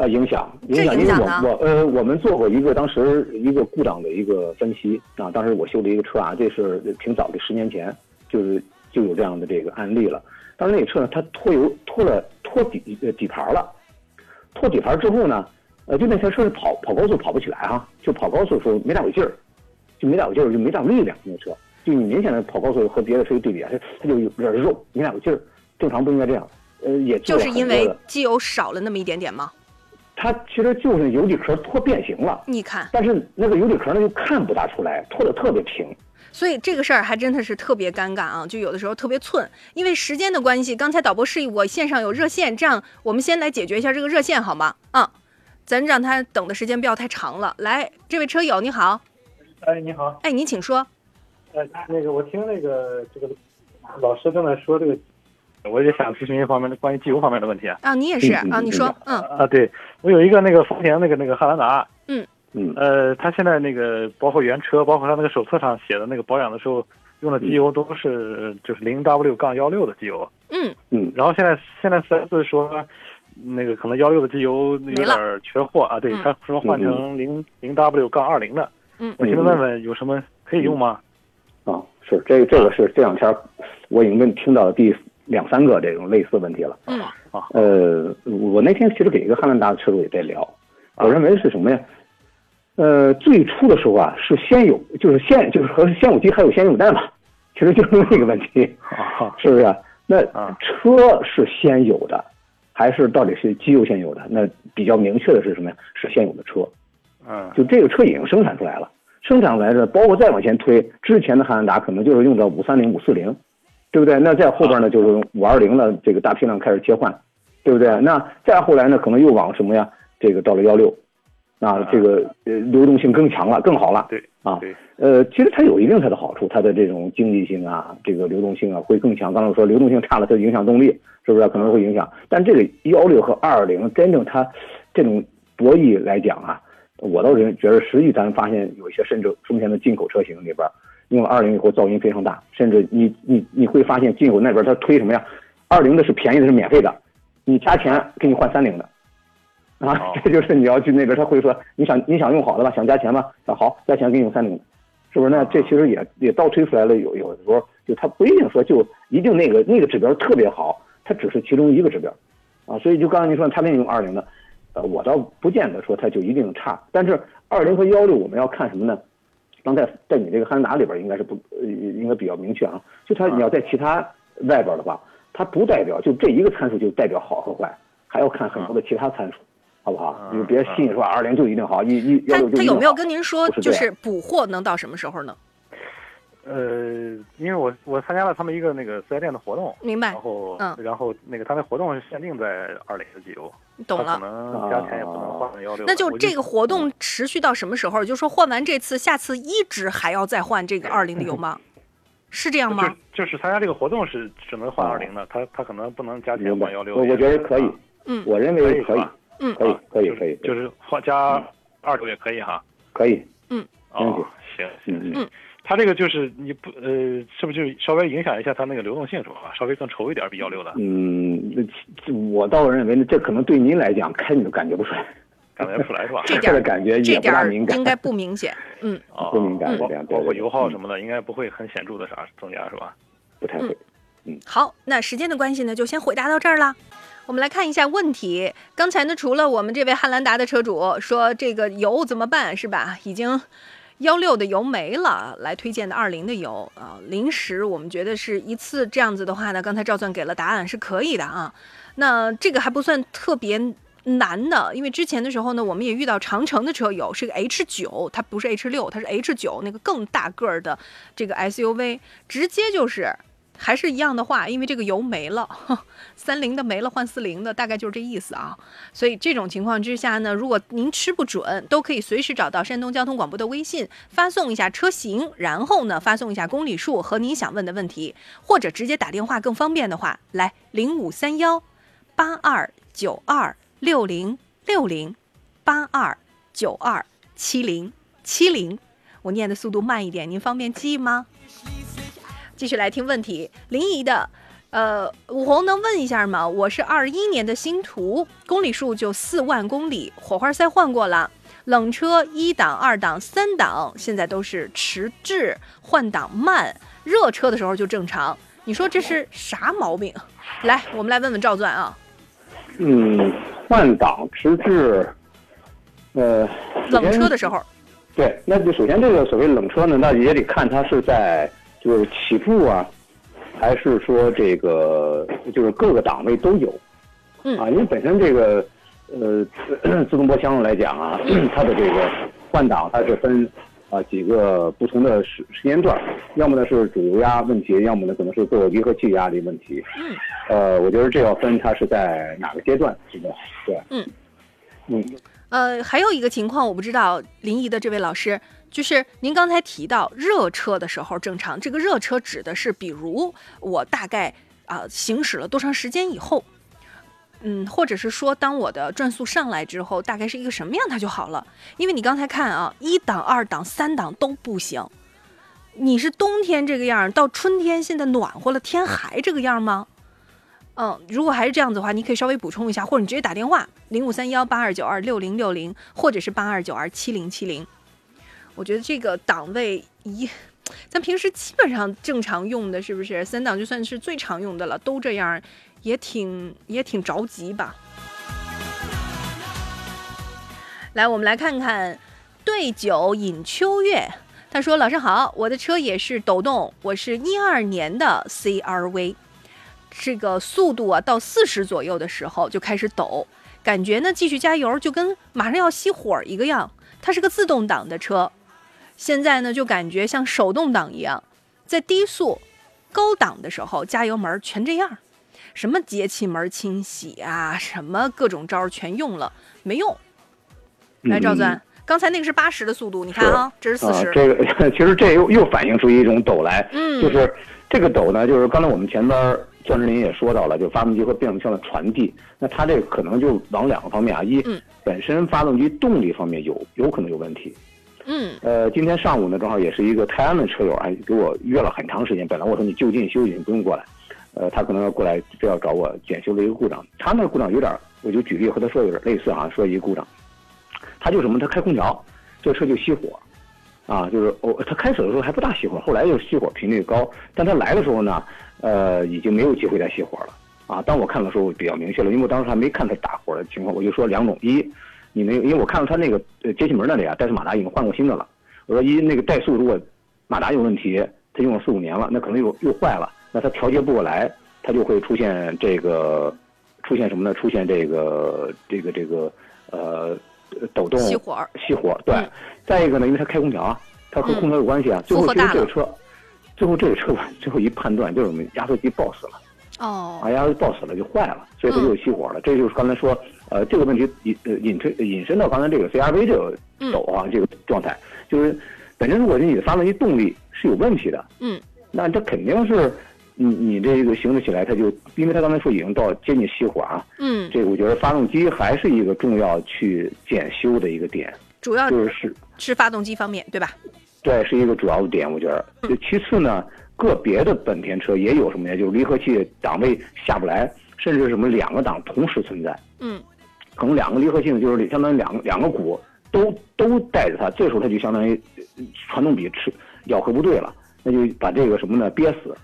啊，影响影这响，因为影响我我呃，我们做过一个当时一个故障的一个分析啊，当时我修的一个车啊，这是挺早的，十年前就是就有这样的这个案例了。当时那个车呢，它脱油脱了脱底呃底盘了，脱底盘之后呢，呃，就那台车是跑跑高速跑不起来啊，就跑高速的时候没大有劲儿，就没大有劲儿，就没大有力量那车，就你明显的跑高速和别的车一对比啊，它它就有点肉，没大有劲儿，正常不应该这样。呃，也就是因为机油少了那么一点点吗？它其实就是油底壳脱变形了，你看，但是那个油底壳呢又看不大出来，脱的特别平。所以这个事儿还真的是特别尴尬啊，就有的时候特别寸，因为时间的关系。刚才导播示意我线上有热线，这样我们先来解决一下这个热线好吗？啊、咱让他等的时间不要太长了。来，这位车友你好，哎，你好，哎，您请说。呃，那个我听那个这个老师正在说这个，我也想咨询一方面的关于机油方面的问题啊。啊，你也是啊，你说，嗯。啊，对我有一个那个丰田那个那个汉兰达，嗯。嗯。呃，它现在那个包括原车，包括它那个手册上写的那个保养的时候用的机油都是就是零 W 杠幺六的机油，嗯，嗯。然后现在现在四 S 说那个可能幺六的机油有点缺货啊，对嗯，他说换成零零 W 杠二零的，嗯。我寻思问问有什么可以用吗？啊，是这个这个是这两天我已经跟听到的第两三个这种类似问题了。嗯呃，我那天其实给一个汉兰达的车主也在聊，我认为是什么呀？呃，最初的时候啊，是先有，就是先就是和先有鸡还有先有蛋嘛，其实就是那个问题，啊，是不是？那啊车是先有的，还是到底是机油先有的？那比较明确的是什么呀？是先有的车，嗯就这个车已经生产出来了，生产出来的，包括再往前推，之前的汉兰达可能就是用到五三零、五四零，对不对？那再后边呢，就是用五二零的这个大批量开始切换，对不对？那再后来呢，可能又往什么呀？这个到了幺六，啊，这个呃流动性更强了，更好了。对啊，对，呃，其实它有一定它的好处，它的这种经济性啊，这个流动性啊会更强。刚才我说流动性差了，它影响动力，是不是可能会影响？但这个幺六和二二零真正它这种博弈来讲啊，我倒是觉得，实际咱发现有一些甚至丰田的进口车型里边，用了二零以后噪音非常大，甚至你你你会发现进口那边他推什么呀？二零的是便宜的，是免费的，你加钱给你换三零的，啊，哦这就是你要去那边他会说你想你想用好的吧，想加钱吗？啊好，加钱给你用三零的，是不是？那这其实也也倒推出来了，有有的时候就他不一定说就一定那个那个指标特别好，它只是其中一个指标，啊，所以就刚才您说他给你用二零的，呃，我倒不见得说它就一定差，但是二零和幺六我们要看什么呢？刚才在你这个汉兰达里边应该是不呃应该比较明确啊，就它你要在其他外边的话，它不代表就这一个参数就代表好和坏，还要看很多的其他参数，好不好？你就别信说二零就一定好，一一幺他六就一定好。他有没有跟您说，就是补货能到什么时候呢？呃，因为我我参加了他们一个那个四 S 店的活动，明白然后嗯然后那个他那活动是限定在二零的机油，懂了可了。能加钱也不能换幺六。那就这个活动持续到什么时候？就说换完这次，下次一直还要再换这个 二零的油吗？是这样吗？就就是参加这个活动是只能换二零的，他他可能不能加钱明白换幺六。我我觉得可以，嗯我认为可以嗯可以可以可以，就是换加二六也可以哈。可以，嗯哦，行行嗯行。它这个就是你不呃，是不是就稍微影响一下它那个流动性是吧？稍微更稠一点，比幺六的，嗯，我倒认为呢，这可能对您来讲开你都感觉不出来，感觉不出来是吧？这点的感觉也不这点敏感，应该不明显。嗯，哦不敏感包括油耗什么的，应该不会很显著的啥增加是吧？不太会。嗯好，那时间的关系呢，就先回答到这儿了。我们来看一下问题。刚才呢，除了我们这位汉兰达的车主说这个油怎么办，是吧？已经幺六的油没了，来推荐的二零的油啊。临时我们觉得是一次这样子的话呢，刚才赵钻给了答案，是可以的啊。那这个还不算特别难的，因为之前的时候呢，我们也遇到长城的车友是个 H 九，它不是 H 六，它是 H 九那个更大个儿的这个 SUV，直接就是还是一样的话，因为这个油没了，三零的没了换四零的，大概就是这意思啊。所以这种情况之下呢，如果您吃不准，都可以随时找到山东交通广播的微信，发送一下车型，然后呢发送一下公里数和您想问的问题，或者直接打电话更方便的话，来零五三幺八二九二六零六零八二九二七零七零。我念的速度慢一点，您方便记吗？继续来听问题，临沂的，呃，武红能问一下吗？我是二一年的新途，公里数就四万公里，火花塞换过了，冷车一档、二档、三档现在都是迟滞，换挡慢，热车的时候就正常。你说这是啥毛病？来，我们来问问赵钻啊。嗯，换挡迟滞，呃，冷车的时候，对，那就首先这个所谓冷车呢，那也得看它是在就是起步啊，还是说这个就是各个档位都有，嗯。啊，因为本身这个呃 自动波箱来讲啊，它的这个换挡它是分啊几个不同的时时间段，要么呢是主油压问题，要么呢可能是各个离合器压力问题，嗯，呃，我觉得这要分它是在哪个阶段，是的，对，嗯嗯。呃，还有一个情况我不知道，临沂的这位老师，就是您刚才提到热车的时候正常，这个热车指的是，比如我大概啊、行驶了多长时间以后，嗯，或者是说当我的转速上来之后，大概是一个什么样它就好了。因为你刚才看啊，一档、二档、三档都不行。你是冬天这个样，到春天现在暖和了，天还这个样吗？嗯，如果还是这样子的话，你可以稍微补充一下，或者你直接打电话零五三幺八二九二六零六零，或者是八二九二七零七零。我觉得这个档位一，咱平时基本上正常用的，是不是三档就算是最常用的了，都这样，也挺也挺着急吧。来，我们来看看对酒饮秋月。他说：“老师好，我的车也是抖动，我是一二年的 CRV。”这个速度啊，到四十左右的时候就开始抖，感觉呢继续加油就跟马上要熄火一个样。它是个自动挡的车，现在呢就感觉像手动挡一样，在低速、高档的时候加油门全这样，什么节气门清洗啊，什么各种招儿全用了，没用。来，赵钻，刚才那个是八十的速度，你看啊，这是四十、啊。这个其实这又又反映出一种抖来，嗯。就是这个抖呢，就是刚才我们前边儿钻石林也说到了，就发动机和变速箱的传递，那它这个可能就往两个方面啊，一、嗯。本身发动机动力方面有有可能有问题，嗯呃，今天上午呢，正好也是一个泰安的车友，还给我约了很长时间。本来我说你就近休息，你不用过来。呃，他可能要过来，非要找我检修了一个故障。他那个故障有点，我就举例和他说有点类似啊，说一个故障，他就什么，他开空调，这车就熄火，啊，就是哦，他开始的时候还不大熄火，后来就熄火频率高，但他来的时候呢，呃，已经没有机会再熄火了。啊，当我看的时候比较明确了，因为我当时还没看他打火的情况，我就说两种：一，你那个，因为我看到他那个呃节气门那里啊，怠速马达已经换过新的了。我说一，那个怠速如果马达有问题，他用了四五年了，那可能又又坏了，那他调节不过来，他就会出现这个出现什么呢？出现这个这个这个呃抖动熄火熄火。对，嗯再一个呢，因为他开空调啊，它和空调有关系啊。最后其实这个车，最后这个车吧，最后一判断就是我们压缩机爆死了。哦啊，压缩机爆死了就坏了，所以它就熄火了。这就是刚才说，呃，这个问题引呃引推引申到刚才这个 CRV 这个走啊、这个状态，就是本身如果是你的发动机动力是有问题的，嗯那这肯定是你你这个行驶起来它就，因为它刚才说已经到接近熄火啊，嗯，这个我觉得发动机还是一个重要去检修的一个点，主要就是是发动机方面，对吧？对，是一个主要的点，我觉得。就其次呢，个别的本田车也有什么呀？就是离合器档位下不来，甚至什么两个档同时存在，嗯可能两个离合器呢，就是相当于两个两个鼓都都带着它，这时候它就相当于呃传动比吃咬合不对了，那就把这个什么呢憋死。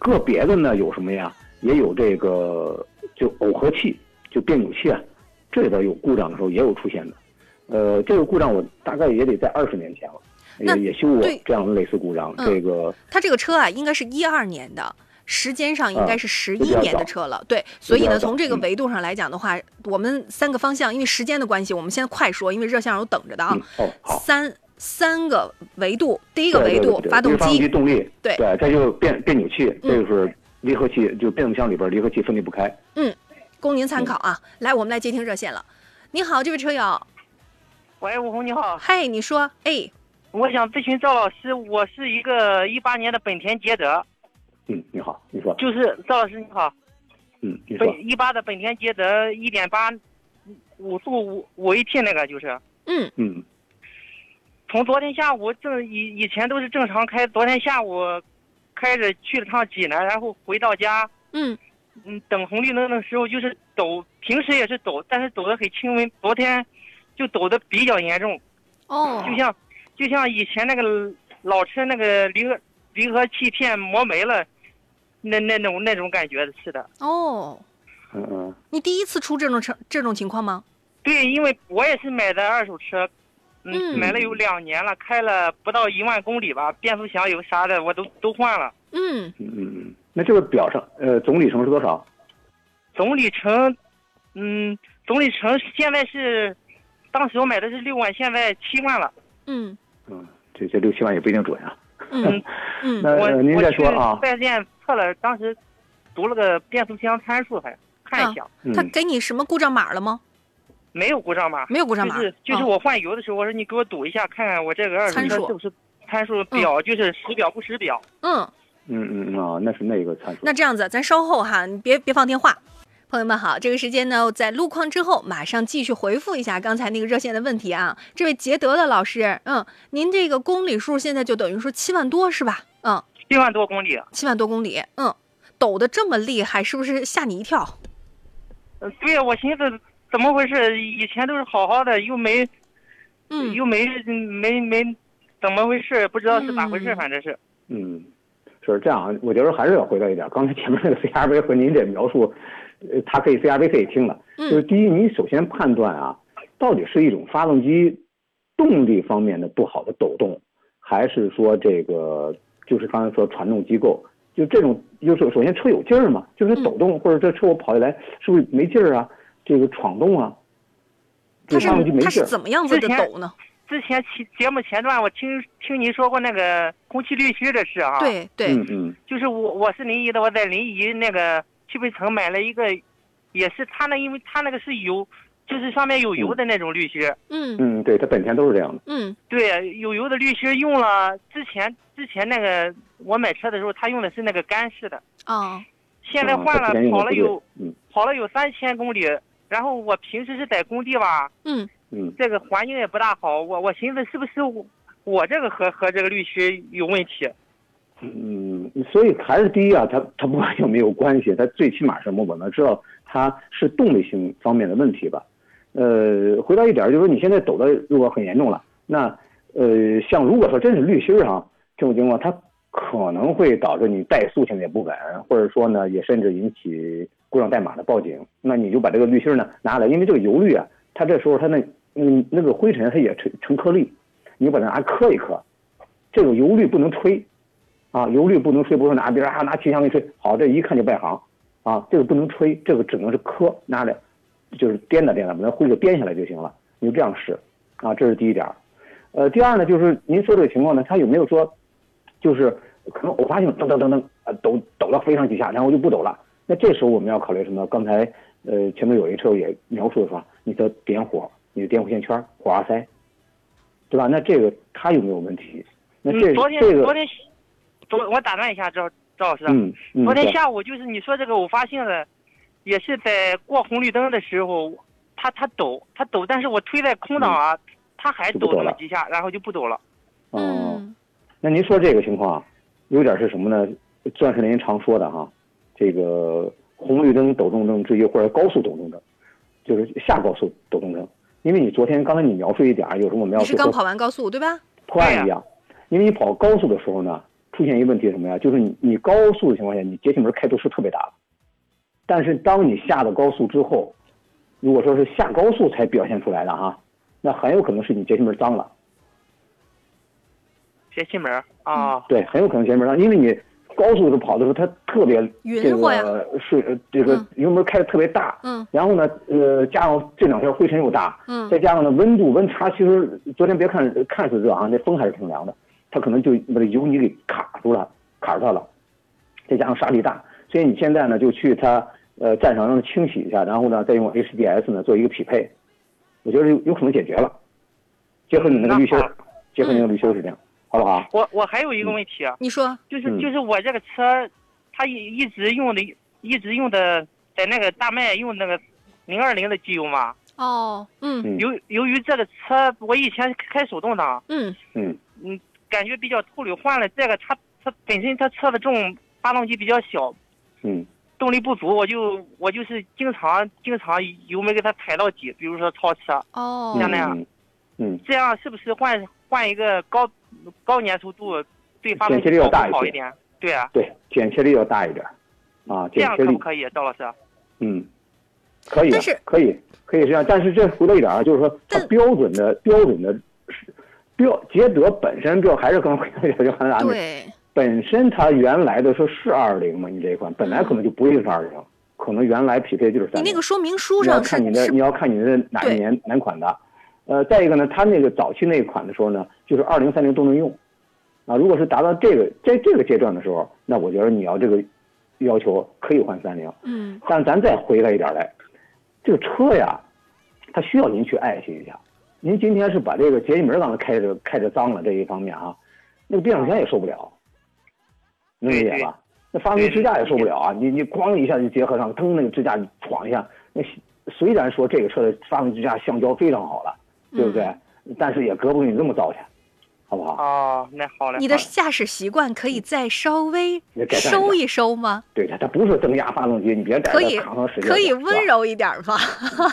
个别的呢有什么呀？也有这个就耦合器，就变扭器啊，这里边有故障的时候也有出现的。呃，这个故障我大概也得在二十年前了。也也修过这样的类似故障，嗯这个它这个车啊，应该是一二年的。时间上应该是十一年的车了，对，所以呢，从这个嗯维度上来讲的话，我们三个方向，因为时间的关系，我们先快说，因为热线有等着的啊嗯。哦好，三三个维度，第一个维度发动机机，动力，对对，再就是变变扭器，嗯这就是离合器，就变速箱里边离合器分离不开。嗯供您参考嗯啊。来，我们来接听热线了。你好，这位车友，喂，吴红你好，嗨，你说，哎，我想咨询赵老师，我是一个一八年的本田捷德，嗯，你好，你说，就是赵老师你好，嗯，你说。本，一八的本田捷德一点八五速五五 AT 那个就是，嗯。嗯。从昨天下午正以以前都是正常开，昨天下午开着去了趟济南，然后回到家，嗯。嗯，等红绿灯的时候就是抖，平时也是抖，但是抖得很轻微，昨天就抖得比较严重，哦，就像就像以前那个老车那个离合离合器片磨没了，那那种那种感觉是的。哦，嗯嗯，你第一次出这种车这种情况吗？对，因为我也是买的二手车，嗯嗯，买了有两年了，开了不到一万公里吧，变速箱油啥的我都都换了。嗯，嗯嗯嗯，那这个表上，呃，总里程是多少？总里程，嗯，总里程现在是，当时我买的是六万，现在七万了。嗯嗯，这这六七万也不一定准啊。嗯嗯 那您我再说啊四 S 店测了，当时读了个变速箱参数，还看一下，他嗯给你什么故障码了吗？没有故障码。没有故障码，就是就是哦我换油的时候，我说你给我赌一下，看看我这个二手参数车是不是参数表，就是实表不实表。嗯，嗯嗯嗯啊，那是那个参数。那这样子，咱稍后哈，你别别放电话。朋友们好，这个时间呢，在路况之后马上继续回复一下刚才那个热线的问题啊。这位捷德的老师，嗯，您这个公里数现在就等于说七万多是吧？嗯，七万多公里，七万多公里，嗯，抖得这么厉害，是不是吓你一跳？呃对呀，我寻思怎么回事？以前都是好好的，又没，嗯又没没没怎么回事？不知道是咋回事，嗯反正是。嗯，是这样，我觉得还是要回到一点，刚才前面那个 CRV 和您这描述，呃，它可以 CRV 可以听了，就是嗯第一，你首先判断啊，到底是一种发动机动力方面的不好的抖动，还是说这个就是刚才说传动机构，就这种就是首先车有劲儿嘛，就是抖动、或者这车我跑下来是不是没劲儿啊？这个闯动啊，它是这发动机没它是劲儿。怎么样子的之前抖呢？之前前节目前段我听听您说过那个空气滤芯的事啊，，对对，嗯嗯就是我我是临沂的，我在临沂那个汽配城买了一个，也是他那因为他那个是油，就是上面有油的那种滤芯，嗯嗯，对，它本田都是这样的。嗯对，有油的滤芯用了之前之前那个我买车的时候，他用的是那个干式的，哦现在啊换了跑了有嗯跑了有三千公里，然后我平时是在工地吧，嗯嗯这个环境也不大好，我我寻思是不是我我这个和和这个滤芯有问题。嗯，所以还是第一啊，它它不管有没有关系，它最起码什么，我能知道它是动力性方面的问题吧。呃，回到一点，就是说你现在抖的如果很严重了，那呃，像如果说真是滤芯儿哈这种情况，它可能会导致你怠速现在也不稳，或者说呢，也甚至引起故障代码的报警。那你就把这个滤芯呢拿来，因为这个油滤啊，它这时候它那嗯那个灰尘它也成成颗粒，你把它拿磕一磕，这个油滤不能吹。啊，油滤不能吹，不是拿别人啊拿气枪一吹，好，这一看就外行，啊，这个不能吹，这个只能是磕，拿来，就是颠的颠的，把那灰就颠下来就行了，你就这样试，啊，这是第一点，呃，第二呢，就是您说这个情况呢，他有没有说，就是可能偶发性噔噔噔噔啊抖抖了非常几下，然后就不抖了，那这时候我们要考虑什么？刚才呃前面有一车友也描述的说，你的点火，你的点火线圈火花塞，对吧？那这个它有没有问题？那这嗯、昨天、这个昨天昨我打断一下赵赵老师，嗯嗯，昨天下午就是你说这个偶发性的，也是在过红绿灯的时候，它它抖，它抖，但是我推在空档啊，它还抖那么几下，然后就不抖了。哦，嗯那您说这个情况啊，有点是什么呢？钻石林常说的哈，这个红绿灯抖动症之一，或者高速抖动症，就是下高速抖动症。因为你昨天刚才你描述一点儿，有什么我们要你是刚跑完高速对吧？破案一样，因为你跑高速的时候呢，出现一个问题什么呀？就是你你高速的情况下，你节气门开度是特别大的，但是当你下了高速之后，如果说是下高速才表现出来的哈，那很有可能是你节气门脏了。节气门儿啊，对，很有可能节门上，因为你高速的时候跑的时候，它特别这个是呃这个嗯。油门开的特别大，嗯。然后呢，呃，加上这两天灰尘又大，嗯。再加上呢温度温差，其实昨天别看看似热啊，那风还是挺凉的，它可能就把这油泥给卡住了，卡住它了，再加上沙粒大，所以你现在呢就去它呃站上让它清洗一下，然后呢再用 HDS 呢做一个匹配，我觉得有有可能解决了，结合你那个滤芯，结合你那个滤芯儿是这样，好不好？我我还有一个问题啊，你说。就是嗯。就是我这个车，它一一直用的一直用的在那个大麦用那个零二零的机油嘛，哦，嗯。嗯。由由于这个车我以前开手动挡，嗯。嗯。嗯，感觉比较透溜，换了这个它它本身它车的重发动机比较小，嗯。动力不足，我就我就是经常经常油门给它踩到底，比如说超车，哦。像那样。嗯，嗯，这样是不是换换一个高高粘稠度对发动剪切机要好一点？对啊，对，剪切力要大一点，啊，这剪切力，样可不可以，赵老师？嗯，可以的但是，可以，可以这样，但是这回到一点啊，就是说它标准的标准的标捷德本身标还是 刚对，本身它原来的说是二零嘛，你这一款本来可能就不会是二零，可能原来匹配就是三。你那个说明书你要上是看你的，是你要看你的哪一年哪款的，呃，再一个呢，它那个早期那一款的时候呢，就是二零三零都能用，啊，如果是达到这个在这个阶段的时候，那我觉得你要这个要求可以换三零，嗯但是咱再回来一点来，这个车呀，它需要您去爱惜一下。您今天是把这个节气门刚才开着开着脏了这一方面啊，那个变速箱也受不了，能理解吧？那发动机支架也受不了啊！你你咣一下就结合上，腾那个支架闯一下，那虽然说这个车的发动机支架橡胶非常好了，对不对？但是也隔不住你这么糟践，好不好？哦，那好嘞。你的驾驶习惯可以再稍微收一收吗？对的，它不是增压发动机，你别在可以可以温柔一点儿吧，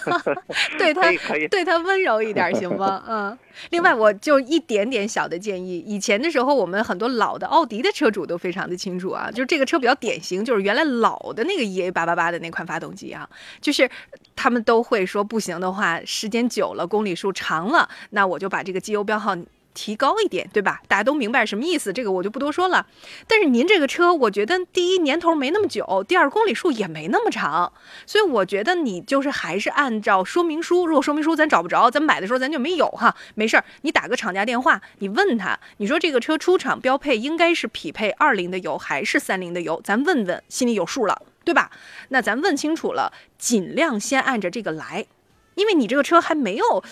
对他可以可以对它温柔一点儿行吗？嗯。另外，我就一点点小的建议，以前的时候，我们很多老的奥迪的车主都非常的清楚啊，就是这个车比较典型，就是原来老的那个 EA 八八八的那款发动机啊，就是他们都会说不行的话，时间久了，公里数长了，那我就把这个机油标号。提高一点，对吧？大家都明白什么意思，这个我就不多说了。但是您这个车，我觉得第一年头没那么久，第二公里数也没那么长，所以我觉得你就是还是按照说明书，如果说明书咱找不着，咱买的时候咱就没有哈，没事儿，你打个厂家电话，你问他，你说这个车出厂标配应该是匹配二零的油还是三零的油，咱问问，心里有数了，对吧？那咱问清楚了，尽量先按着这个来，因为你这个车还没有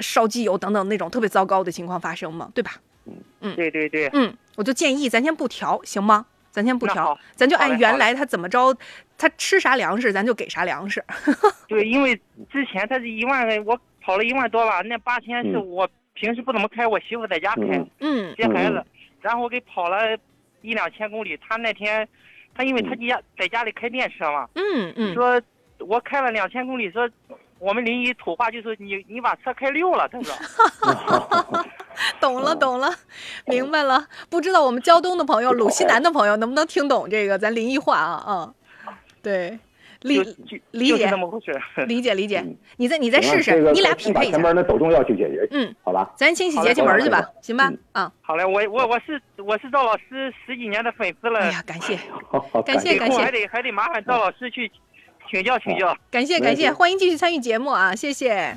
烧机油等等那种特别糟糕的情况发生嘛，对吧？嗯对对对，嗯，我就建议咱先不调，行吗？咱先不调，咱就按原来他怎么着，他吃啥粮食，咱就给啥粮食。对，因为之前他是一万个，我跑了一万多吧，那八千是嗯我平时不怎么开，我媳妇在家开嗯，嗯接孩子嗯，然后我给跑了一两千公里。他那天，他因为他家在家里开电车嘛，嗯嗯，说我开了两千公里，说我们临沂土话就是你你把车开溜了，他说。懂了懂了，明白了。不知道我们胶东的朋友、鲁西南的朋友能不能听懂这个咱临沂话啊？嗯，对，理理解就是这么回事。理解理解嗯。你再你再试试，你俩匹配一下。前面那抖动要去解决，嗯，好吧？咱清洗节气门儿去吧，行吧嗯？啊，好嘞，我我我是我是赵老师十几年的粉丝了哎，呀，感谢 感谢，感谢还得还得麻烦赵老师去请教请教。感谢感谢，欢迎继续参与节目啊，谢谢。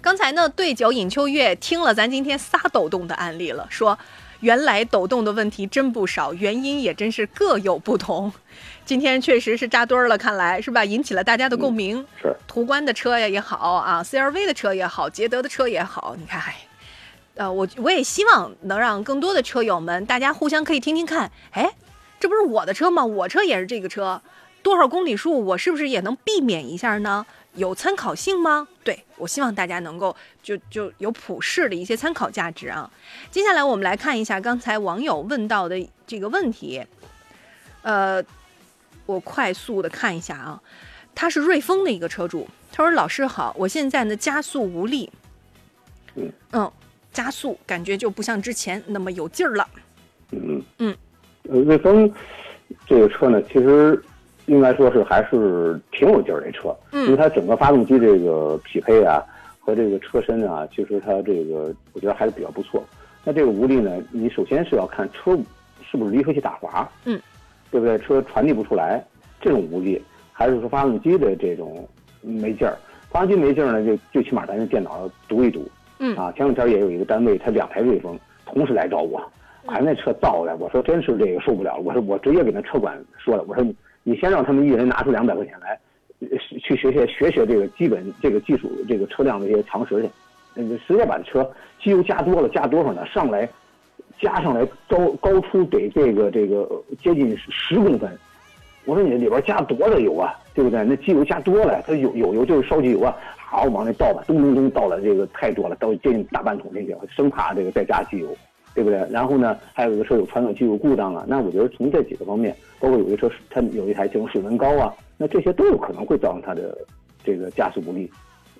刚才呢，对酒尹秋月听了咱今天仨抖动的案例了，说原来抖动的问题真不少，原因也真是各有不同。今天确实是扎堆儿了，看来是吧？引起了大家的共鸣。是途观的车呀也好啊，CRV 的车也好，捷德的车也好，你看，哎，呃，我我也希望能让更多的车友们，大家互相可以听听看，哎，这不是我的车吗？我车也是这个车，多少公里数我是不是也能避免一下呢？有参考性吗？对我希望大家能够就就有普世的一些参考价值啊。接下来我们来看一下刚才网友问到的这个问题，呃，我快速的看一下啊，他是瑞风的一个车主，他说：“老师好，我现在呢加速无力，嗯嗯，加速感觉就不像之前那么有劲儿了。嗯嗯，呃，瑞风这个车呢，其实应该说是还是挺有劲儿的车，嗯因为它整个发动机这个匹配啊和这个车身啊，其实它这个我觉得还是比较不错。那这个无力呢，你首先是要看车是不是离合器打滑，嗯，对不对？车传递不出来这种无力，还是说发动机的这种没劲儿？发动机没劲儿呢，就最起码咱用电脑读一读，嗯啊，前两天也有一个单位，他两台瑞风同时来找我，哎，那车造的，我说真是这个受不了，我说我直接给那车管说了，我说你你先让他们一人拿出两百块钱来，去学学学学这个基本这个技术这个车辆的一些常识去，呃，直接把车机油加多了，加多少呢？上来加上来高高出得这个这个接近十公分，我说你里边加多少油啊，对不对？那机油加多了，它有有油就是烧机油啊，好往那倒吧，咚咚咚倒了这个太多了，倒接近大半桶进去，生怕这个再加机油，对不对？然后呢，还有一个车有传感器有故障啊，那我觉得从这几个方面，包括有一车它有一台这种水温高啊，那这些都有可能会造成它的这个加速不利。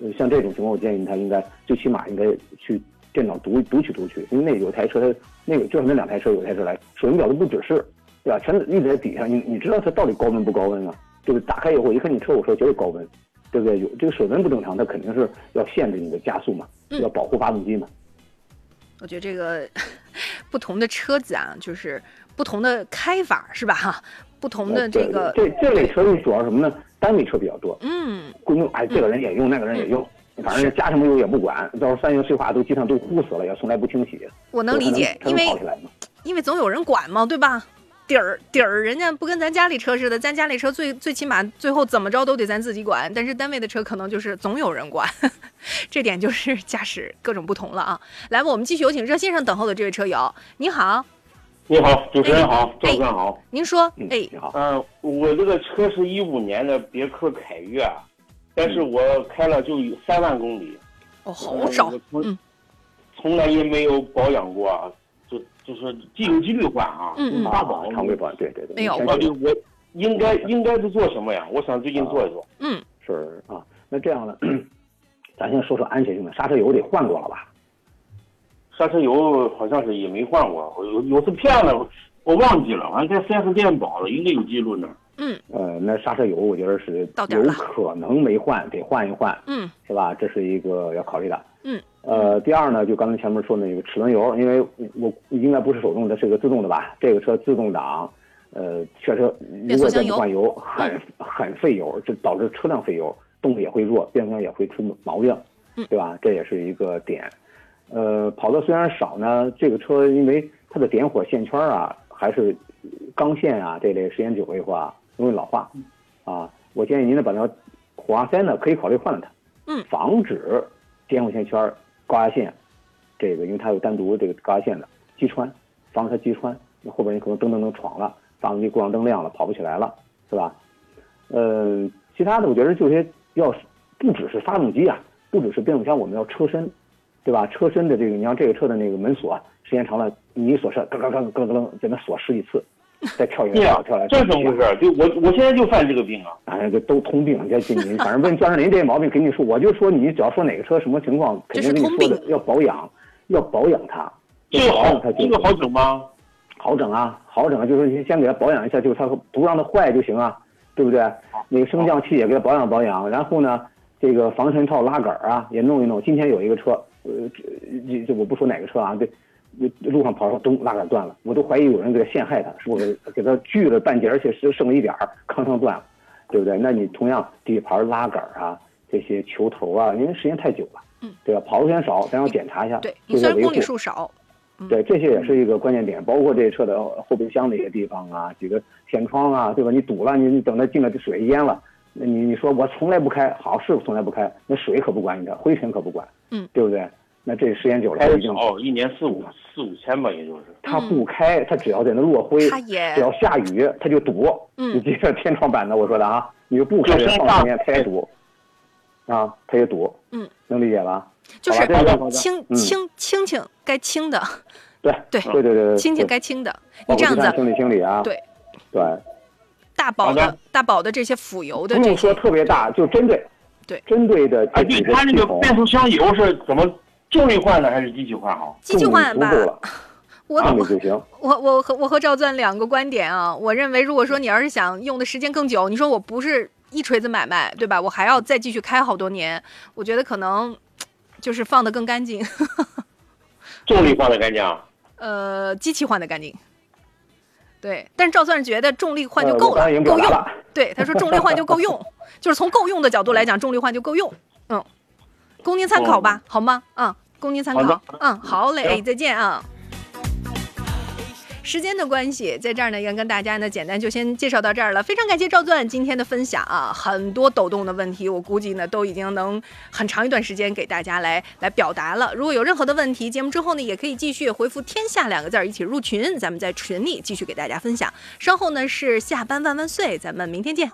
呃，像这种情况，我建议他应该最起码应该去电脑读读取读取，因为那有台车它那个就是那两台车有台车来水温表都不指示，对吧？全一直在底下，你你知道它到底高温不高温啊？对不对？打开以后一看你车，我说绝对高温，对不对？有这个水温不正常，它肯定是要限制你的加速嘛，嗯要保护发动机嘛。我觉得这个 不同的车子啊，就是不同的开法，是吧？哈，不同的这个，这这类车主要什么呢？单位车比较多，嗯，公用哎，这个人也用，那个人也用，反正加什么油也不管，到时候三元催化都机上都糊死了，也从来不清洗。我能理解，因为？因为总有人管嘛，对吧？底儿底儿，人家不跟咱家里车似的，咱家里车最最起码最后怎么着都得咱自己管，但是单位的车可能就是总有人管，这点就是驾驶各种不同了啊。来吧，我们继续有请热线上等候的这位车友，你好，你好，主持人好，哎赵哥好。您说，嗯，哎，你好。嗯、我这个车是一五年的别克凯越，但是我开了就有三万公里，哦，好少嗯从来也没有保养过，啊就就是既有几率换啊，嗯嗯大保常规保对对对，没有你先到底我应该应该是做什么呀？我想最近做一做。嗯，是啊，那这样呢，咱先说说安全性的，刹车油得换过了吧？刹车油好像是也没换过，有有次骗了，我我忘记了，完在 4S 店保了，应该有记录呢。嗯呃，那刹车油我觉得是有可能没换，得换一换，嗯是吧？这是一个要考虑的。嗯。呃，第二呢，就刚才前面说那个齿轮油，因为我应该不是手动的，是个自动的吧？这个车自动挡，呃，确实如果再不换油，很很费油，这导致车辆费油，动力也会弱，变速箱也会出毛病，嗯对吧？这也是一个点。呃，跑的虽然少呢，这个车因为它的点火线圈啊，还是钢线啊这类时间久了以后啊，容易老化，啊，我建议您呢把那火花塞呢可以考虑换了它，嗯，防止点火线圈、高压线，这个因为它有单独这个高压线的击穿，防止它击穿，那后边你可能噔噔噔闯了，发动机故障灯亮了，跑不起来了，是吧？呃，其他的我觉得就些要不只是发动机啊，不只是变速箱，我们要车身，对吧？车身的这个，你像这个车的那个门锁，时间长了，你一锁车，咯咯咯咯咯咯，在那锁十几次，再跳一跳跳来，这怎么回事？就我我现在就犯这个病啊！哎，这都通病，这这你反正问赵振林这些毛病，给你说，我就说你只要说哪个车什么情况，肯定跟你说的要保养，要保养它，这个好要保养它，这个好整吗？好整啊，好整啊，就是你先给它保养一下，就是它不让它坏就行啊，对不对？那个升降器也给它保养保养，然后呢，这个防尘套拉杆儿啊也弄一弄。今天有一个车，呃，这这这我不说哪个车啊，这这路上跑上咚拉杆断了，我都怀疑有人给他陷害他，是不是给给他锯了半截，而且是剩了一点儿，康康断了，对不对？那你同样底盘拉杆儿啊，这些球头啊，因为时间太久了，嗯，对吧？跑的时间少，咱要检查一下，对你这个维护虽然公里数少，对，这些也是一个关键点，包括这车的后备箱的一些地方啊，几个天窗啊，对吧？你堵了，你你等它进了水淹了，那你你说我从来不开，好是从来不开，那水可不管你的，灰尘可不管，嗯，对不对？那这时间久了，它已经哦，一年四五四五千吧，也就是。它不开，它只要在那落灰，它也只要下雨，它就堵。嗯你记着天窗板的我说的啊，你就不开它也堵，啊，它也堵，嗯，能理解吧？就是清清清清该清的，对对对对对对，清清该清的，你这样子清理清理啊，对对。大宝的大宝的这些辅油的这不用说，特别大，就针对对针对的哎，这几个对，它那个变速箱油是怎么重力换的还是机器换好？机器换吧 我。我我和我和赵钻两个观点啊，我认为如果说你要是想用的时间更久，你说我不是一锤子买卖，对吧？我还要再继续开好多年，我觉得可能就是放得更干净，重力换的干净啊？呃，机器换的干净。对，但是赵钻觉得重力换就够了，够用。对，他说重力换就够用，就是从够用的角度来讲，重力换就够用。嗯，供您参考吧，好吗？嗯，供您参考。嗯，好嘞，行再见啊。时间的关系，在这儿呢，要跟大家呢简单就先介绍到这儿了。非常感谢赵钻今天的分享啊，很多抖动的问题，我估计呢都已经能很长一段时间给大家来来表达了。如果有任何的问题，节目之后呢也可以继续回复“天下”两个字儿一起入群，咱们在群里继续给大家分享。稍后呢是下班万万岁，咱们明天见。